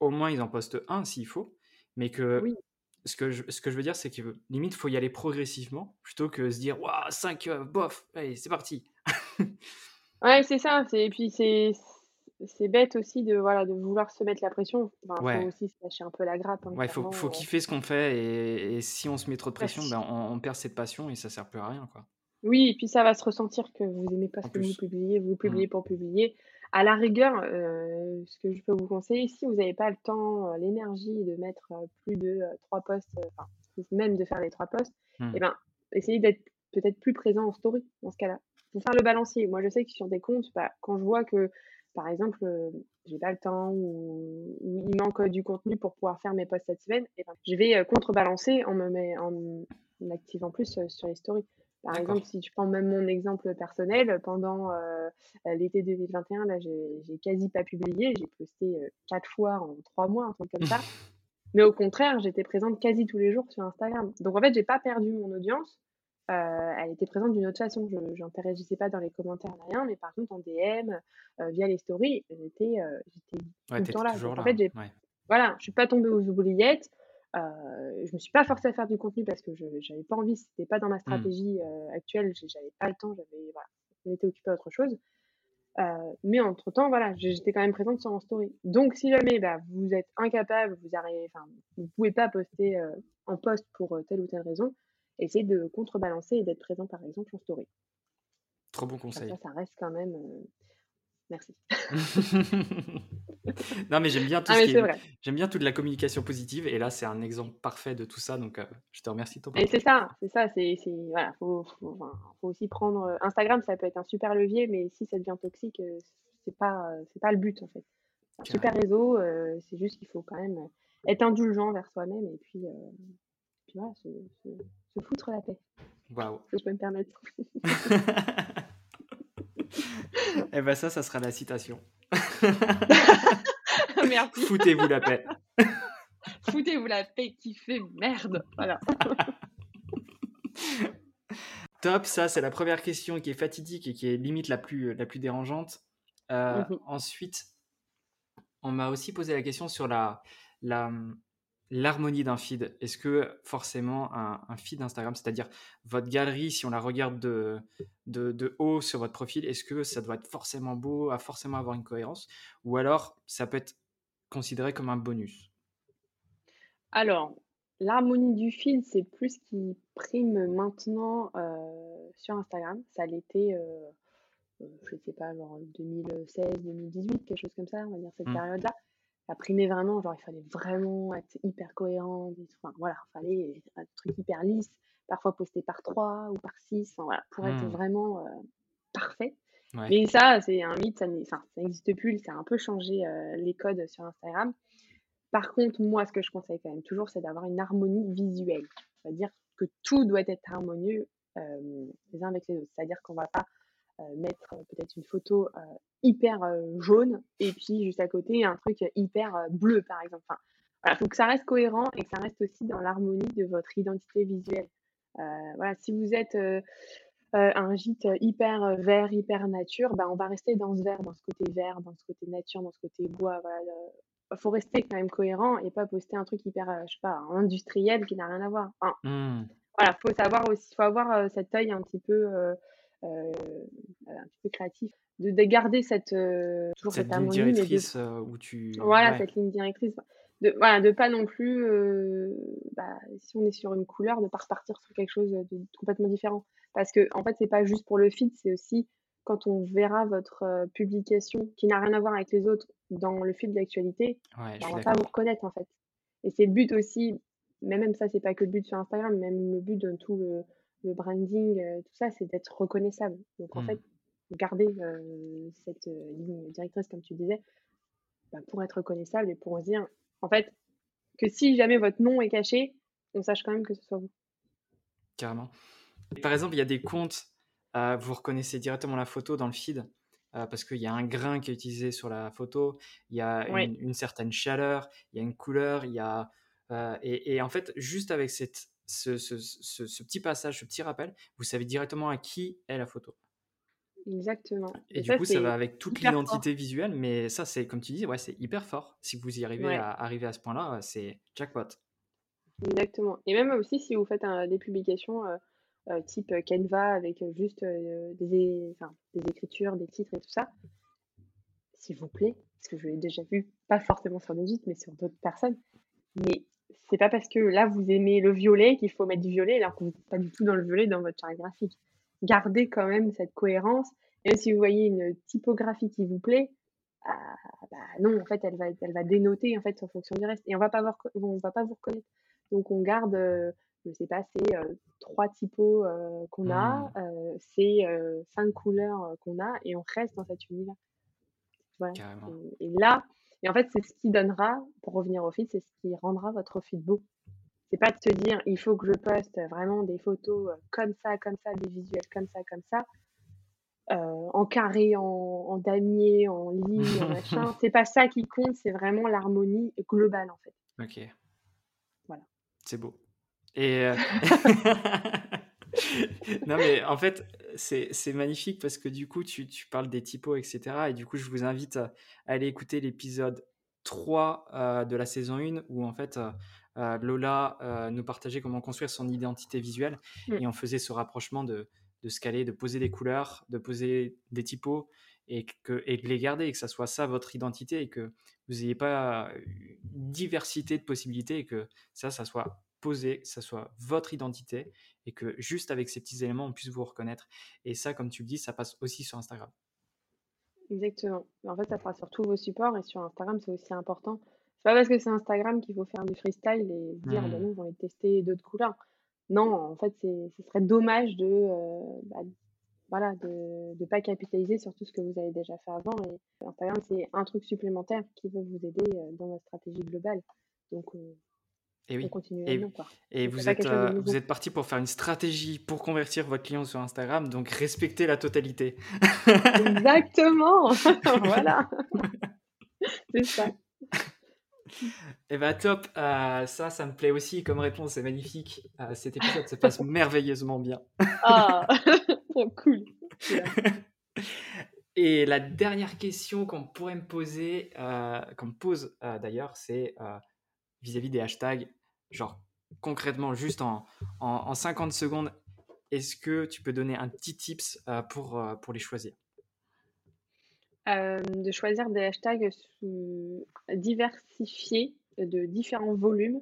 au moins ils en postent un s'il faut, mais que
Oui,
ce que je, ce que je veux dire c'est que limite faut y aller progressivement plutôt que se dire Waouh, 5 bof, allez, c'est parti.
ouais, c'est ça. Et puis c'est, c'est bête aussi de, voilà, de vouloir se mettre la pression. Enfin, faut aussi se lâcher un peu la grappe, hein,
Ouais, faut, faut
euh.
kiffer ce qu'on fait et, et si on se met trop de pression,
si-
ben on, on perd cette passion et ça sert plus à rien, quoi.
Oui, et puis ça va se ressentir que vous aimez pas
En
ce que vous publiez, vous
Mm.
publiez pour publier. À la rigueur, euh, ce que je peux vous conseiller, si vous n'avez pas le temps, euh, l'énergie de mettre plus de trois posts, enfin, même de faire les trois posts,
Mm.
eh ben, essayez d'être peut-être plus présent en story dans ce cas-là. Faut faire le balancier. Moi, je sais que sur des comptes, bah, quand je vois que, par exemple, euh, j'ai pas le temps ou, ou il manque euh, du contenu pour pouvoir faire mes posts cette semaine, eh ben, je vais euh, contrebalancer en me met, en, en activant plus sur les stories. Par exemple, si je prends même mon exemple personnel, pendant l'été 2021, là, j'ai quasi pas publié. J'ai posté quatre fois en trois mois, un truc comme ça. Mais au contraire, j'étais présente quasi tous les jours sur Instagram. Donc en fait, j'ai pas perdu mon audience. Euh, elle était présente d'une autre façon. Je n'interagissais pas dans les commentaires, rien. Mais par contre, en DM, euh, via les stories, j'étais euh, j'étais
Ouais,
tout le temps là. en fait,
Ouais.
voilà, je suis pas tombée aux oubliettes. Euh, je me suis pas forcée à faire du contenu parce que je j'avais pas envie, c'était pas dans ma
Mm.
stratégie euh, actuelle, j'avais pas le temps, j'avais voilà, on était occupé à autre chose. Euh, mais entre temps, voilà, j'étais quand même présente sur mon story. Donc, si jamais bah, vous êtes incapable, vous arrivez, enfin, vous pouvez pas poster euh, en post pour euh, telle ou telle raison, essayez de contrebalancer et d'être présent par exemple en story.
Trop bon conseil.
ça, ça reste quand même. euh, Merci.
non, mais j'aime bien tout
Ah
ce est, j'aime bien toute la communication positive et là c'est un exemple parfait de tout ça, donc euh, je te remercie de ton
Et c'est ça, c'est ça, c'est, voilà, faut, faut, enfin, faut aussi prendre euh, Instagram, ça peut être un super levier, mais si ça devient toxique, c'est pas, c'est pas le but en fait. Un super réseau, euh, c'est juste qu'il faut quand même être indulgent vers soi-même et puis, puis voilà, se, se, se foutre la paix,
Waouh.
si je peux me permettre.
Eh ben ça, ça sera la citation.
Merci.
Foutez-vous la paix.
Foutez-vous la paix qui fait merde. Voilà.
Top, ça c'est la première question qui est fatidique et qui est limite la plus, la plus dérangeante. Euh,
Mhm.
ensuite, on m'a aussi posé la question sur la, la, l'harmonie d'un feed. Est-ce que forcément un, un feed Instagram, c'est-à-dire votre galerie, si on la regarde de, de, de haut sur votre profil, est-ce que ça doit être forcément beau, à forcément avoir une cohérence? Ou alors ça peut être considéré comme un bonus?
Alors, l'harmonie du feed, c'est plus ce qui prime maintenant euh, sur Instagram. Ça l'était, euh, euh, je sais pas, genre 2016, 2018, quelque chose comme ça, on va dire cette
Mm.
période-là. Ça primait vraiment, genre il fallait vraiment être hyper cohérent. Enfin, voilà, il fallait un truc hyper lisse, parfois posté par 3 ou par 6, enfin, voilà, pour être
Mm.
vraiment euh, parfait.
Ouais.
Mais ça, c'est un mythe, ça n'existe plus, ça a un peu changé euh, les codes sur Instagram. Par contre, moi, ce que je conseille quand même toujours, c'est d'avoir une harmonie visuelle. C'est-à-dire que tout doit être harmonieux euh, les uns avec les autres. C'est-à-dire qu'on va pas mettre euh, peut-être une photo euh, hyper euh, jaune et puis juste à côté un truc hyper euh, bleu, par exemple. Enfin, voilà, faut que ça reste cohérent et que ça reste aussi dans l'harmonie de votre identité visuelle. Euh, voilà, si vous êtes euh, euh, un gîte hyper euh, vert, hyper nature, bah, on va rester dans ce vert, dans ce côté vert, dans ce côté nature, dans ce côté bois. Voilà, le- faut rester quand même cohérent et pas poster un truc hyper, euh, je sais pas, industriel qui n'a rien à voir. Enfin,
Mm.
voilà, faut savoir aussi, faut avoir euh, cet œil un petit peu, euh, euh, un petit peu créatif, de, de garder cette euh, toujours
Cette
cette
ligne
harmonie,
directrice euh, où tu...
voilà
Ouais.
cette ligne directrice, de voilà, de pas non plus, euh, bah, si on est sur une couleur, de pas repartir sur quelque chose de complètement différent, parce que en fait c'est pas juste pour le feed, c'est aussi quand on verra votre euh, publication qui n'a rien à voir avec les autres dans le fil d'actualité,
Ouais,
bah, on va pas vous reconnaître en fait. Et c'est le but aussi, mais même ça, c'est pas que le but sur Instagram, même le but de tout le, le branding, euh, tout ça, c'est d'être reconnaissable. Donc en
Mm.
fait, garder cette ligne directrice, comme tu disais, bah, pour être reconnaissable et pour dire, en fait, que si jamais votre nom est caché, on sache quand même que ce soit vous.
Carrément. Par exemple, il y a des comptes, vous reconnaissez directement la photo dans le feed. parce qu'il y a un grain qui est utilisé sur la photo, il y a une, certaine chaleur, il y a une couleur, il y a et, en fait juste avec cette, ce, ce, petit passage, ce petit rappel, vous savez directement à qui est la photo.
Exactement.
Et, du coup, ça va avec toute l'identité visuelle, mais ça, c'est comme tu dis, ouais, c'est hyper fort. Si vous y arrivez à arriver à ce point-là, c'est jackpot.
Exactement. Et même aussi si vous faites des publications type Canva avec juste des, des écritures, des titres et tout ça, s'il vous plaît, parce que je l'ai déjà vu, pas forcément sur Legit, mais sur d'autres personnes, mais c'est pas parce que là vous aimez le violet qu'il faut mettre du violet alors que vous n'êtes pas du tout dans le violet dans votre charte graphique gardez quand même cette cohérence. Et si vous voyez une typographie qui vous plaît, ah, bah non, en fait, elle va, elle va dénoter en fait en fonction du reste. Et on va pas voir, on va pas vous reconnaître. Donc on garde, euh, je sais pas, c'est euh, trois typos euh, qu'on a, mmh. c'est cinq couleurs qu'on a, et on reste dans cet univers. Voilà. Et, et, là, et en fait, c'est ce qui donnera, pour revenir au feed, c'est ce qui rendra votre feed beau. C'est pas de te dire, il faut que je poste vraiment des photos euh, comme ça, comme ça, des visuels comme ça, comme ça, euh, en carré, en, damier, en ligne, en machin. C'est pas ça qui compte, c'est vraiment l'harmonie globale en fait.
Ok. Voilà. C'est beau. Et euh, non, mais en fait, c'est magnifique parce que du coup, tu, tu, parles des typos, etc. Et du coup, je vous invite à aller écouter l'épisode 3 de la saison 1 où en fait, euh, Lola euh, nous partageait comment construire son identité visuelle mm. et on faisait ce rapprochement de, de scaler, de poser des couleurs, de poser des typos et, que, et de les garder et que ça soit ça votre identité et que vous n'ayez pas une diversité de possibilités et que ça, ça soit posé, que ça soit votre identité et que juste avec ces petits éléments, on puisse vous reconnaître. Et ça, comme tu le dis, ça passe aussi sur Instagram.
Exactement. En fait, ça fera sur tous vos supports et sur Instagram, c'est aussi important c'est pas parce que c'est Instagram qu'il faut faire du freestyle et dire, bah mmh. non, on va tester d'autres couleurs. Non, en fait, ce serait dommage de euh, bah, voilà, de ne pas capitaliser sur tout ce que vous avez déjà fait avant. Et Instagram, c'est un truc supplémentaire qui peut vous aider euh, dans votre stratégie globale. Donc, euh,
et oui. on continue et, quoi. Et vous êtes, vous êtes parti pour faire une stratégie pour convertir votre client sur Instagram, donc respectez la totalité.
Exactement Voilà C'est ça.
Eh bien, top. Euh, ça, ça me plaît aussi comme réponse. C'est magnifique. Euh, cet épisode se passe merveilleusement bien.
ah, cool.
Et la dernière question qu'on pourrait me poser, euh, qu'on me pose d'ailleurs, c'est vis-à-vis des hashtags. Genre, concrètement, juste en, en 50 secondes, est-ce que tu peux donner un petit tips pour, pour les choisir?
Euh, de choisir des hashtags diversifiés de différents volumes,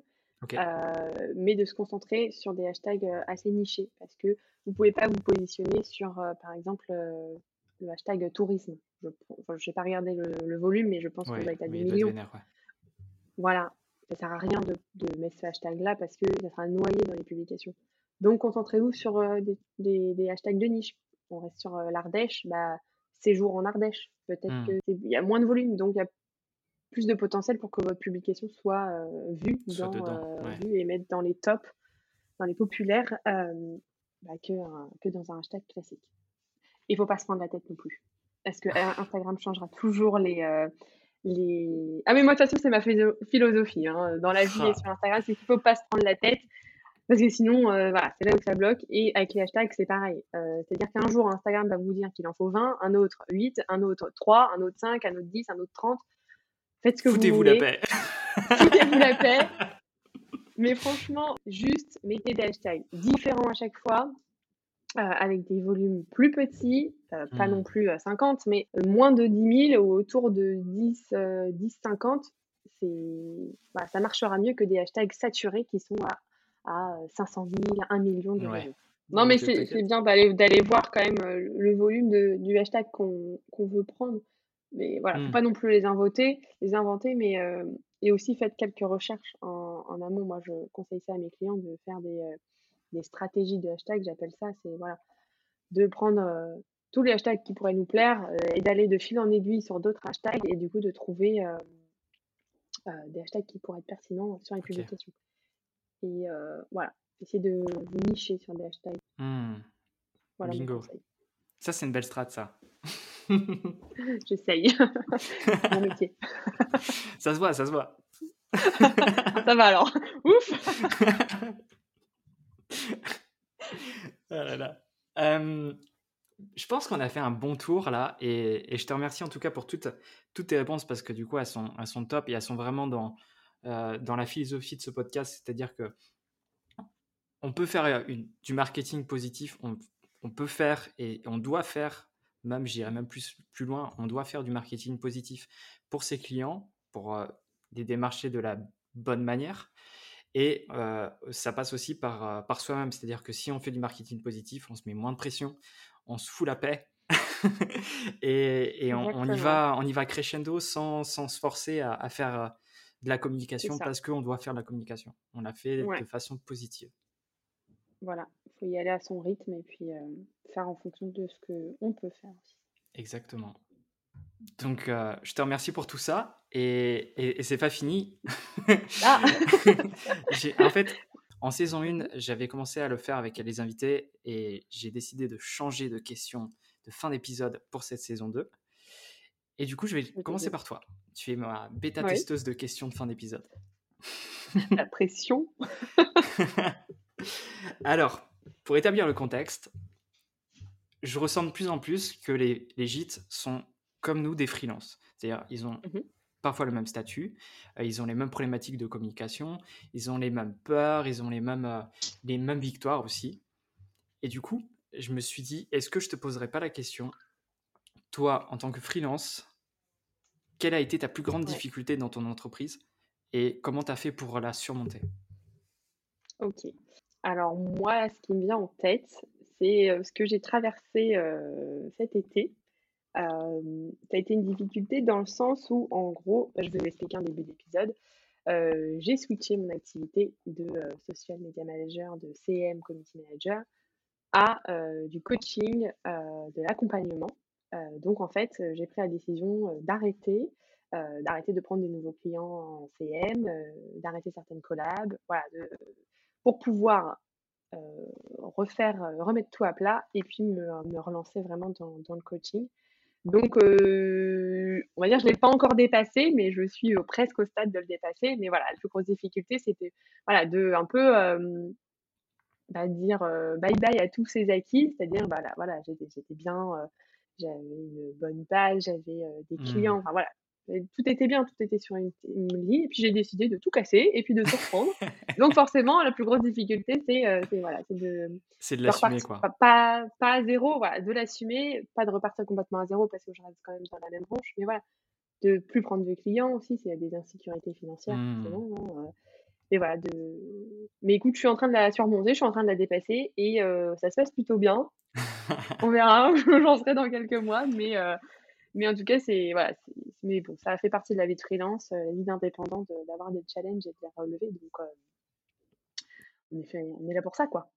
euh, mais de se concentrer sur des hashtags euh, assez nichés parce que vous pouvez pas vous positionner sur, par exemple, le hashtag tourisme. Je n'ai pas regardé le, volume, mais je pense qu'on va être à des millions. Voilà, ça sert à rien de, de mettre ce hashtag-là parce que ça sera noyé dans les publications. Donc, concentrez-vous sur des, des, hashtags de niche. On reste sur l'Ardèche, bah, séjour en Ardèche. Peut-être mmh. qu'il y a moins de volume, donc il y a plus de potentiel pour que votre publication soit euh, vue, dans, euh, et mettre dans les tops, dans les populaires, euh, bah, que, que dans un hashtag classique. Il faut pas se prendre la tête non plus. Parce que Instagram changera toujours les, les... Ah mais moi de toute façon c'est ma philosophie hein. dans la vie et ah. sur Instagram, c'est qu'il faut pas se prendre la tête. Parce que sinon, euh, voilà, c'est là où ça bloque. Et avec les hashtags, c'est pareil. Euh, c'est-à-dire qu'un jour, Instagram va vous dire qu'il en faut 20, un autre 8, un autre 3, un autre 5, un autre 10, un autre 30. Faites ce que vous voulez. Foutez-vous la paix. Foutez-vous la paix. Mais franchement, juste mettez des hashtags différents à chaque fois, euh, avec des volumes plus petits, pas hmm. non plus 50, mais moins de 10 000 ou autour de 10, 10 50. Bah, ça marchera mieux que des hashtags saturés qui sont à à 500 000, 1 million de Non, mais c'est bien d'aller voir quand même euh, le volume de, du hashtag qu'on veut prendre. Mais voilà, faut mmh. pas non plus les inventer, les inventer, mais euh, et aussi faites quelques recherches en, en, amont. Moi, je conseille ça à mes clients de faire des, euh, des stratégies de hashtag, j'appelle ça. C'est voilà, de prendre tous les hashtags qui pourraient nous plaire et d'aller de fil en aiguille sur d'autres hashtags et du coup de trouver des hashtags qui pourraient être pertinents sur les publications. Et voilà, essayer de vous nicher sur des hashtags.
Mmh.
Voilà
Bingo. Ça, c'est une belle strat, ça.
J'essaye. Mon métier.
ça se voit, ça se voit.
ça va alors. Ouf.
oh je pense qu'on a fait un bon tour là et, je te remercie en tout cas pour toutes, tes réponses parce que du coup elles sont, top et elles sont vraiment dans, euh, dans la philosophie de ce podcast, c'est-à-dire que on peut faire une, du marketing positif, on, on, peut faire et on doit faire, même j'irai même plus, plus loin, on doit faire du marketing positif pour ses clients, pour euh, les démarcher de la bonne manière. Et euh, ça passe aussi par, par soi-même, c'est-à-dire que si on fait du marketing positif, on se met moins de pression, on se fout la paix et, on, y va, on y va crescendo sans, sans se forcer à, à faire de la communication parce qu'on doit faire de la communication. On l'a fait de façon positive.
Voilà, il faut y aller à son rythme et puis euh, faire en fonction de ce qu'on peut faire aussi.
Exactement. Donc, euh, je te remercie pour tout ça et, et, c'est pas fini. Ah en fait, en saison 1, j'avais commencé à le faire avec les invités et j'ai décidé de changer de question de fin d'épisode pour cette saison 2. Et du coup, je vais commencer par toi. Tu es ma bêta-testeuse de questions de fin d'épisode.
La pression.
Alors, pour établir le contexte, je ressens de plus en plus que les, gîtes sont comme nous des freelances. C'est-à-dire, ils ont mmh parfois le même statut, euh, ils ont les mêmes problématiques de communication, ils ont les mêmes peurs, ils ont les mêmes, euh, les mêmes victoires aussi. Et du coup, je me suis dit, est-ce que je te poserais pas la question, toi, en tant que freelance, quelle a été ta plus grande difficulté dans ton entreprise et comment tu as fait pour la surmonter?
Ok. Alors moi, ce qui me vient en tête, c'est ce que j'ai traversé cet été. Ça a été une difficulté dans le sens où, en gros, bah, je vous expliquer un début d'épisode. j'ai switché mon activité de social media manager, de CM community manager, à du coaching, de l'accompagnement. donc en fait, j'ai pris la décision d'arrêter, d'arrêter de prendre des nouveaux clients en CM, d'arrêter certaines collabs, voilà, pour pouvoir refaire, remettre tout à plat et puis me, relancer vraiment dans, le coaching. Donc, on va dire, je ne l'ai pas encore dépassé, mais je suis presque au stade de le dépasser. Mais voilà, la plus grosse difficulté, c'était voilà, de un peu bah, dire bye bye à tous ces acquis, c'est-à-dire bah, voilà, j'étais bien, j'avais une bonne page, j'avais des clients, mmh. enfin voilà, tout était bien, tout était sur une, ligne, et puis j'ai décidé de tout casser et puis de tout reprendre. Donc forcément, la plus grosse difficulté, c'est voilà, de,
c'est de l'assumer quoi.
Pas, pas, à zéro, voilà, de l'assumer, pas de repartir complètement à zéro parce que je reste quand même dans la même branche, mais voilà, de plus prendre de clients aussi, s'il y a des insécurités financières, mmh. hein, mais voilà, de... Mais écoute, je suis en train de la surmonter, je suis en train de la dépasser et euh, ça se passe plutôt bien. On verra, j'en serai dans quelques mois, mais, euh, mais en tout cas, c'est voilà, mais bon, ça fait partie de la vie de freelance, euh, la vie d'indépendante, d'avoir des challenges et de les relever. Donc, on, est on est là pour ça, quoi.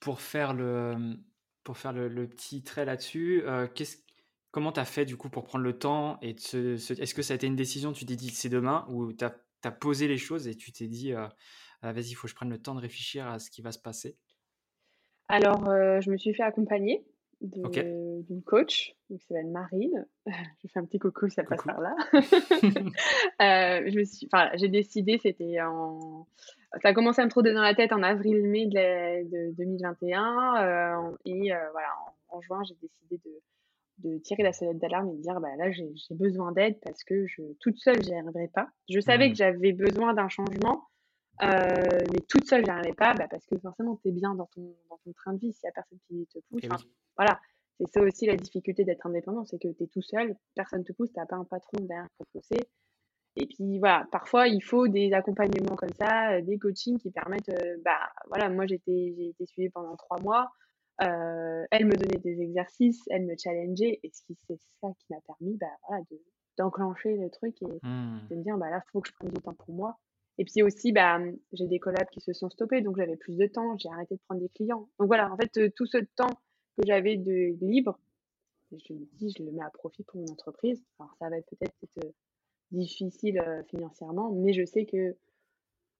Pour faire le, pour faire le, le petit trait là-dessus, qu'est-ce comment tu as fait du coup pour prendre le temps et est-ce que ça a été une décision, tu t'es dit c'est demain ou tu as tu as posé les choses et tu t'es dit, «Ah, vas-y, il faut que je prenne le temps de réfléchir à ce qui va se passer?
Alors, je me suis fait accompagner d'une coach, qui s'appelle Marine. je fais un petit coucou, ça passe par là. je me suis, j'ai décidé, c'était en, ça a commencé à me trotter dans la tête en avril-mai de, 2021, et voilà, en juin, j'ai décidé de de tirer la sonnette d'alarme et de dire bah là j'ai besoin d'aide parce que je toute seule j'y arriverai pas. Je savais mmh. que j'avais besoin d'un changement, euh, mais toute seule j'y arriverai pas bah, parce que forcément tu es bien dans ton, dans ton train de vie s'il y a personne qui te pousse. Voilà, c'est ça aussi la difficulté d'être indépendant, c'est que tu es tout seul, personne te pousse, tu pas un patron derrière pour pousser. Et puis voilà, parfois il faut des accompagnements comme ça, des coachings qui permettent, euh, bah voilà, moi j'ai été suivie pendant trois mois. Euh, elle me donnait des exercices, elle me challengeait, et c'est ça qui m'a permis bah, voilà, d'enclencher le truc et mmh. de me dire bah là, il faut que je prenne du temps pour moi. Et puis aussi, bah, j'ai des collabs qui se sont stoppés, donc j'avais plus de temps, j'ai arrêté de prendre des clients. Donc voilà, en fait, tout ce temps que j'avais de libre, je me dis, je le mets à profit pour mon entreprise. Alors, ça va être peut-être difficile financièrement, mais je sais que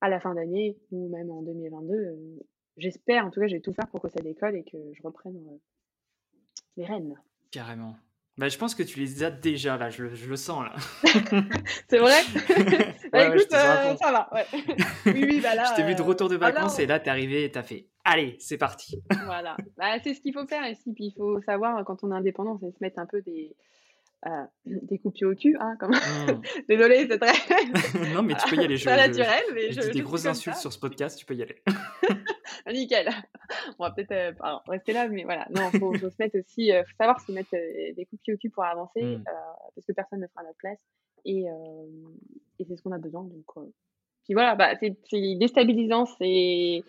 à la fin d'année ou même en 2022, j'espère, en tout cas, je vais tout faire pour que ça décolle et que je reprenne les rênes.
Carrément. Bah, je pense que tu les as déjà là, je, le sens là.
c'est vrai? Bah, Écoute, ça va. Ouais.
oui, oui, bah là. je t'ai vu de retour de vacances et là, t'es arrivé et t'as fait Allez, c'est parti.
voilà. Bah, c'est ce qu'il faut faire ici. Puis il faut savoir, quand on est indépendant, c'est se mettre un peu des, euh, des coupures au cul, hein, comme... Mmh. Désolée, c'est très...
non, mais tu peux y aller.
Je, naturel, mais je,
dis des grosses insultes sur ce podcast, tu peux y aller.
Nickel. On va peut-être euh, rester là, mais voilà. Non, faut, faut se mettre aussi, euh, faut savoir se mettre des coups au cul pour avancer, mmh. parce que personne ne fera notre place. Et, et c'est ce qu'on a besoin. Donc, puis voilà, bah, c'est déstabilisant, c'est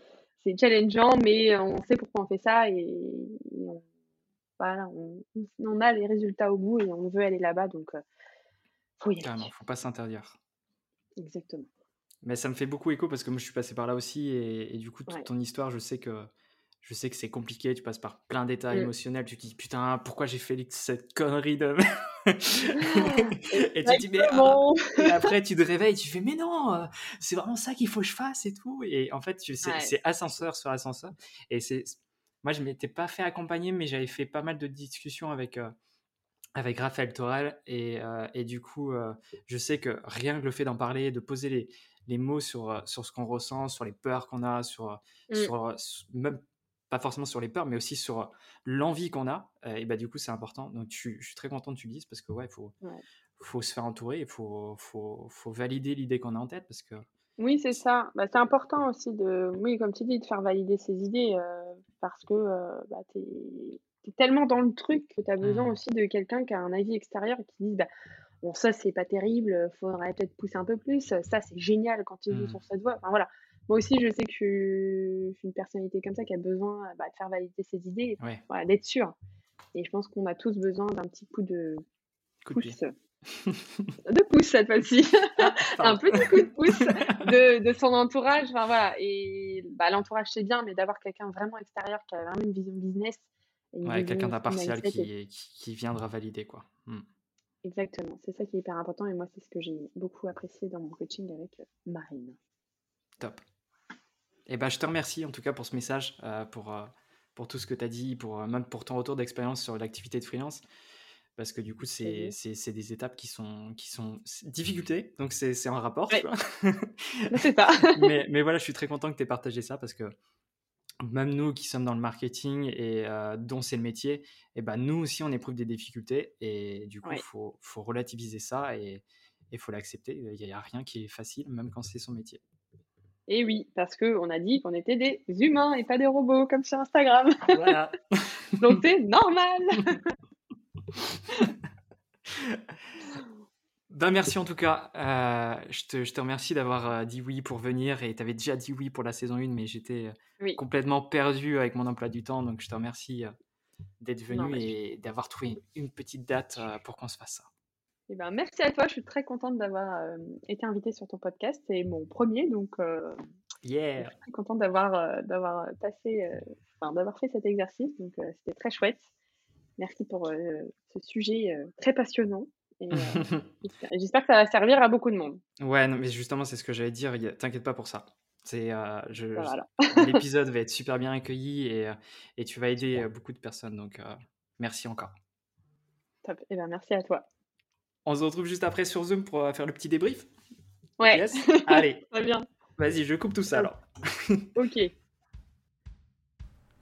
challengeant, mais on sait pourquoi on fait ça et, on voilà, on, a les résultats au bout et on veut aller là-bas, donc il euh, faut y
aller. faut pas s'interdire.
Exactement.
Mais ça me fait beaucoup écho parce que moi je suis passé par là aussi et, du coup toute ton histoire, je sais que je sais que c'est compliqué, tu passes par plein d'états mm. émotionnels, tu te dis putain pourquoi j'ai fait cette connerie de et tu te dis mais ah. et après tu te réveilles, tu fais mais non, euh, c'est vraiment ça qu'il faut que je fasse et tout et en fait c'est ascenseur sur ascenseur et c'est moi, je m'étais pas fait accompagner, mais j'avais fait pas mal de discussions avec, euh, avec Raphaël Torel. Et, euh, et du coup, euh, je sais que rien que le fait d'en parler, de poser les, les mots sur, sur ce qu'on ressent, sur les peurs qu'on a, sur, mmh. sur, même pas forcément sur les peurs, mais aussi sur l'envie qu'on a. et bah, du coup, c'est important. Donc, je, je, suis très content que tu le dises parce que, ouais, il faut, faut se faire entourer, il faut, faut, faut valider l'idée qu'on a en tête parce que
oui, c'est ça. Bah, c'est important aussi de, oui, comme tu dis, de faire valider ses idées parce que euh, bah, tu es, tellement dans le truc que tu as besoin mmh. aussi de quelqu'un qui a un avis extérieur et qui dit bah, bon, ça c'est pas terrible, faudrait peut-être pousser un peu plus, ça c'est génial quand tu joues mmh. sur cette voie. Enfin voilà. Moi aussi, je sais que je suis, une personnalité comme ça qui a besoin bah, de faire valider ses idées, voilà, d'être sûr. Et je pense qu'on a tous besoin d'un petit coup de pouce de pouce cette fois-ci, ah, un petit coup de pouce de, son entourage. Enfin voilà, et bah, l'entourage c'est bien, mais d'avoir quelqu'un vraiment extérieur qui a vraiment une vision business.
Ouais, quelqu'un d'impartial qui, qui, viendra valider quoi. Hmm.
Exactement, c'est ça qui est hyper important et moi c'est ce que j'ai beaucoup apprécié dans mon coaching avec euh, Marine.
Top. Et eh ben, je te remercie en tout cas pour ce message, euh, pour, euh, pour tout ce que tu as dit, pour, même pour ton retour d'expérience sur l'activité de freelance parce que du coup, c'est des étapes qui sont, qui sont difficultés, donc c'est un rapport.
c'est ça.
mais, mais, voilà, je suis très content que tu aies partagé ça parce que même nous qui sommes dans le marketing et euh, dont c'est le métier, et eh ben nous aussi, on éprouve des difficultés et du coup, il faut, faut, relativiser ça et il faut l'accepter. Il n'y a rien qui est facile, même quand c'est son métier.
Et oui, parce qu'on a dit qu'on était des humains et pas des robots, comme sur Instagram. Voilà. donc c'est normal.
Ben merci en tout cas. Euh, je, te, je, te, remercie d'avoir euh, dit oui pour venir et tu avais déjà dit oui pour la saison 1, mais j'étais euh, complètement perdu avec mon emploi du temps. Donc je te remercie d'être venu et d'avoir trouvé une petite date pour qu'on se fasse ça.
eh ben, merci à toi, je suis très contente d'avoir été invitée sur ton podcast. C'est mon premier, donc
yeah.
je suis très contente d'avoir d'avoir passé, enfin, d'avoir fait cet exercice. Donc c'était très chouette. Merci pour euh, ce sujet euh, très passionnant. Euh, j'espère que ça va servir à beaucoup de monde.
Ouais, non, mais justement, c'est ce que j'allais dire. T'inquiète pas pour ça. C'est, l'épisode va être super bien accueilli et, et tu vas aider beaucoup de personnes. Donc, merci encore.
Top. Et eh ben, merci à toi.
On se retrouve juste après sur Zoom pour faire le petit débrief?
Ouais.
Allez.
Très bien.
Vas-y, je coupe tout ça alors.
ok.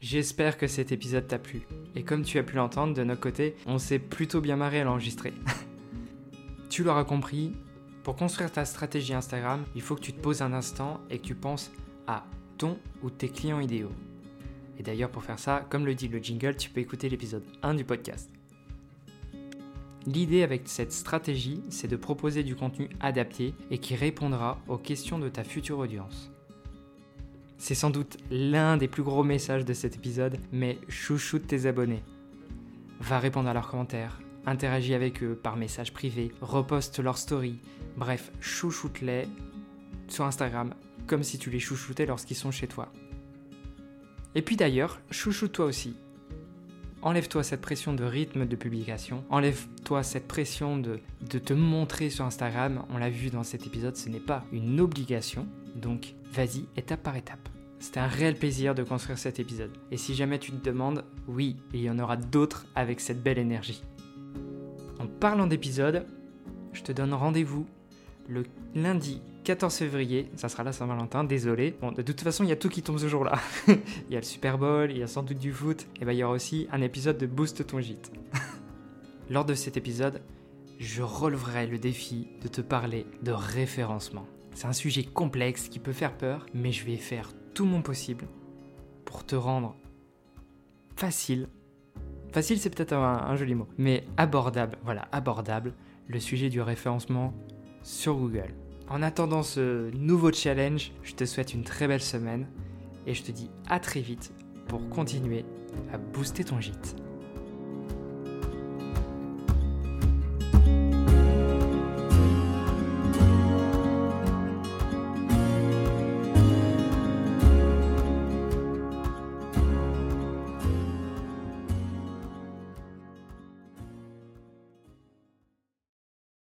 J'espère que cet épisode t'a plu. Et comme tu as pu l'entendre, de notre côté, on s'est plutôt bien marré à l'enregistrer. tu l'auras compris, pour construire ta stratégie Instagram, il faut que tu te poses un instant et que tu penses à ton ou tes clients idéaux. Et d'ailleurs, pour faire ça, comme le dit le jingle, tu peux écouter l'épisode 1 du podcast. L'idée avec cette stratégie, c'est de proposer du contenu adapté et qui répondra aux questions de ta future audience. C'est sans doute l'un des plus gros messages de cet épisode, mais chouchoute tes abonnés. Va répondre à leurs commentaires, interagis avec eux par message privé, reposte leurs stories, bref, chouchoute-les sur Instagram comme si tu les chouchoutais lorsqu'ils sont chez toi. Et puis d'ailleurs, chouchoute-toi aussi. enlève-toi cette pression de rythme de publication, enlève-toi cette pression de, de te montrer sur Instagram. On l'a vu dans cet épisode, ce n'est pas une obligation, donc vas-y étape par étape. C'était un réel plaisir de construire cet épisode. Et si jamais tu te demandes, oui, il y en aura d'autres avec cette belle énergie. En parlant d'épisode, je te donne rendez-vous le lundi 14 février, ça sera la Saint-Valentin, désolé. Bon, de toute façon, il y a tout qui tombe ce jour-là. il y a le Super Bowl, il y a sans doute du foot, et ben il y aura aussi un épisode de Boost ton gîte. Lors de cet épisode, je releverai le défi de te parler de référencement. C'est un sujet complexe qui peut faire peur, mais je vais faire tout mon possible pour te rendre facile. Facile, c'est peut-être un, joli mot, mais abordable, voilà, abordable, le sujet du référencement sur Google. En attendant ce nouveau challenge, je te souhaite une très belle semaine et je te dis à très vite pour continuer à booster ton gîte.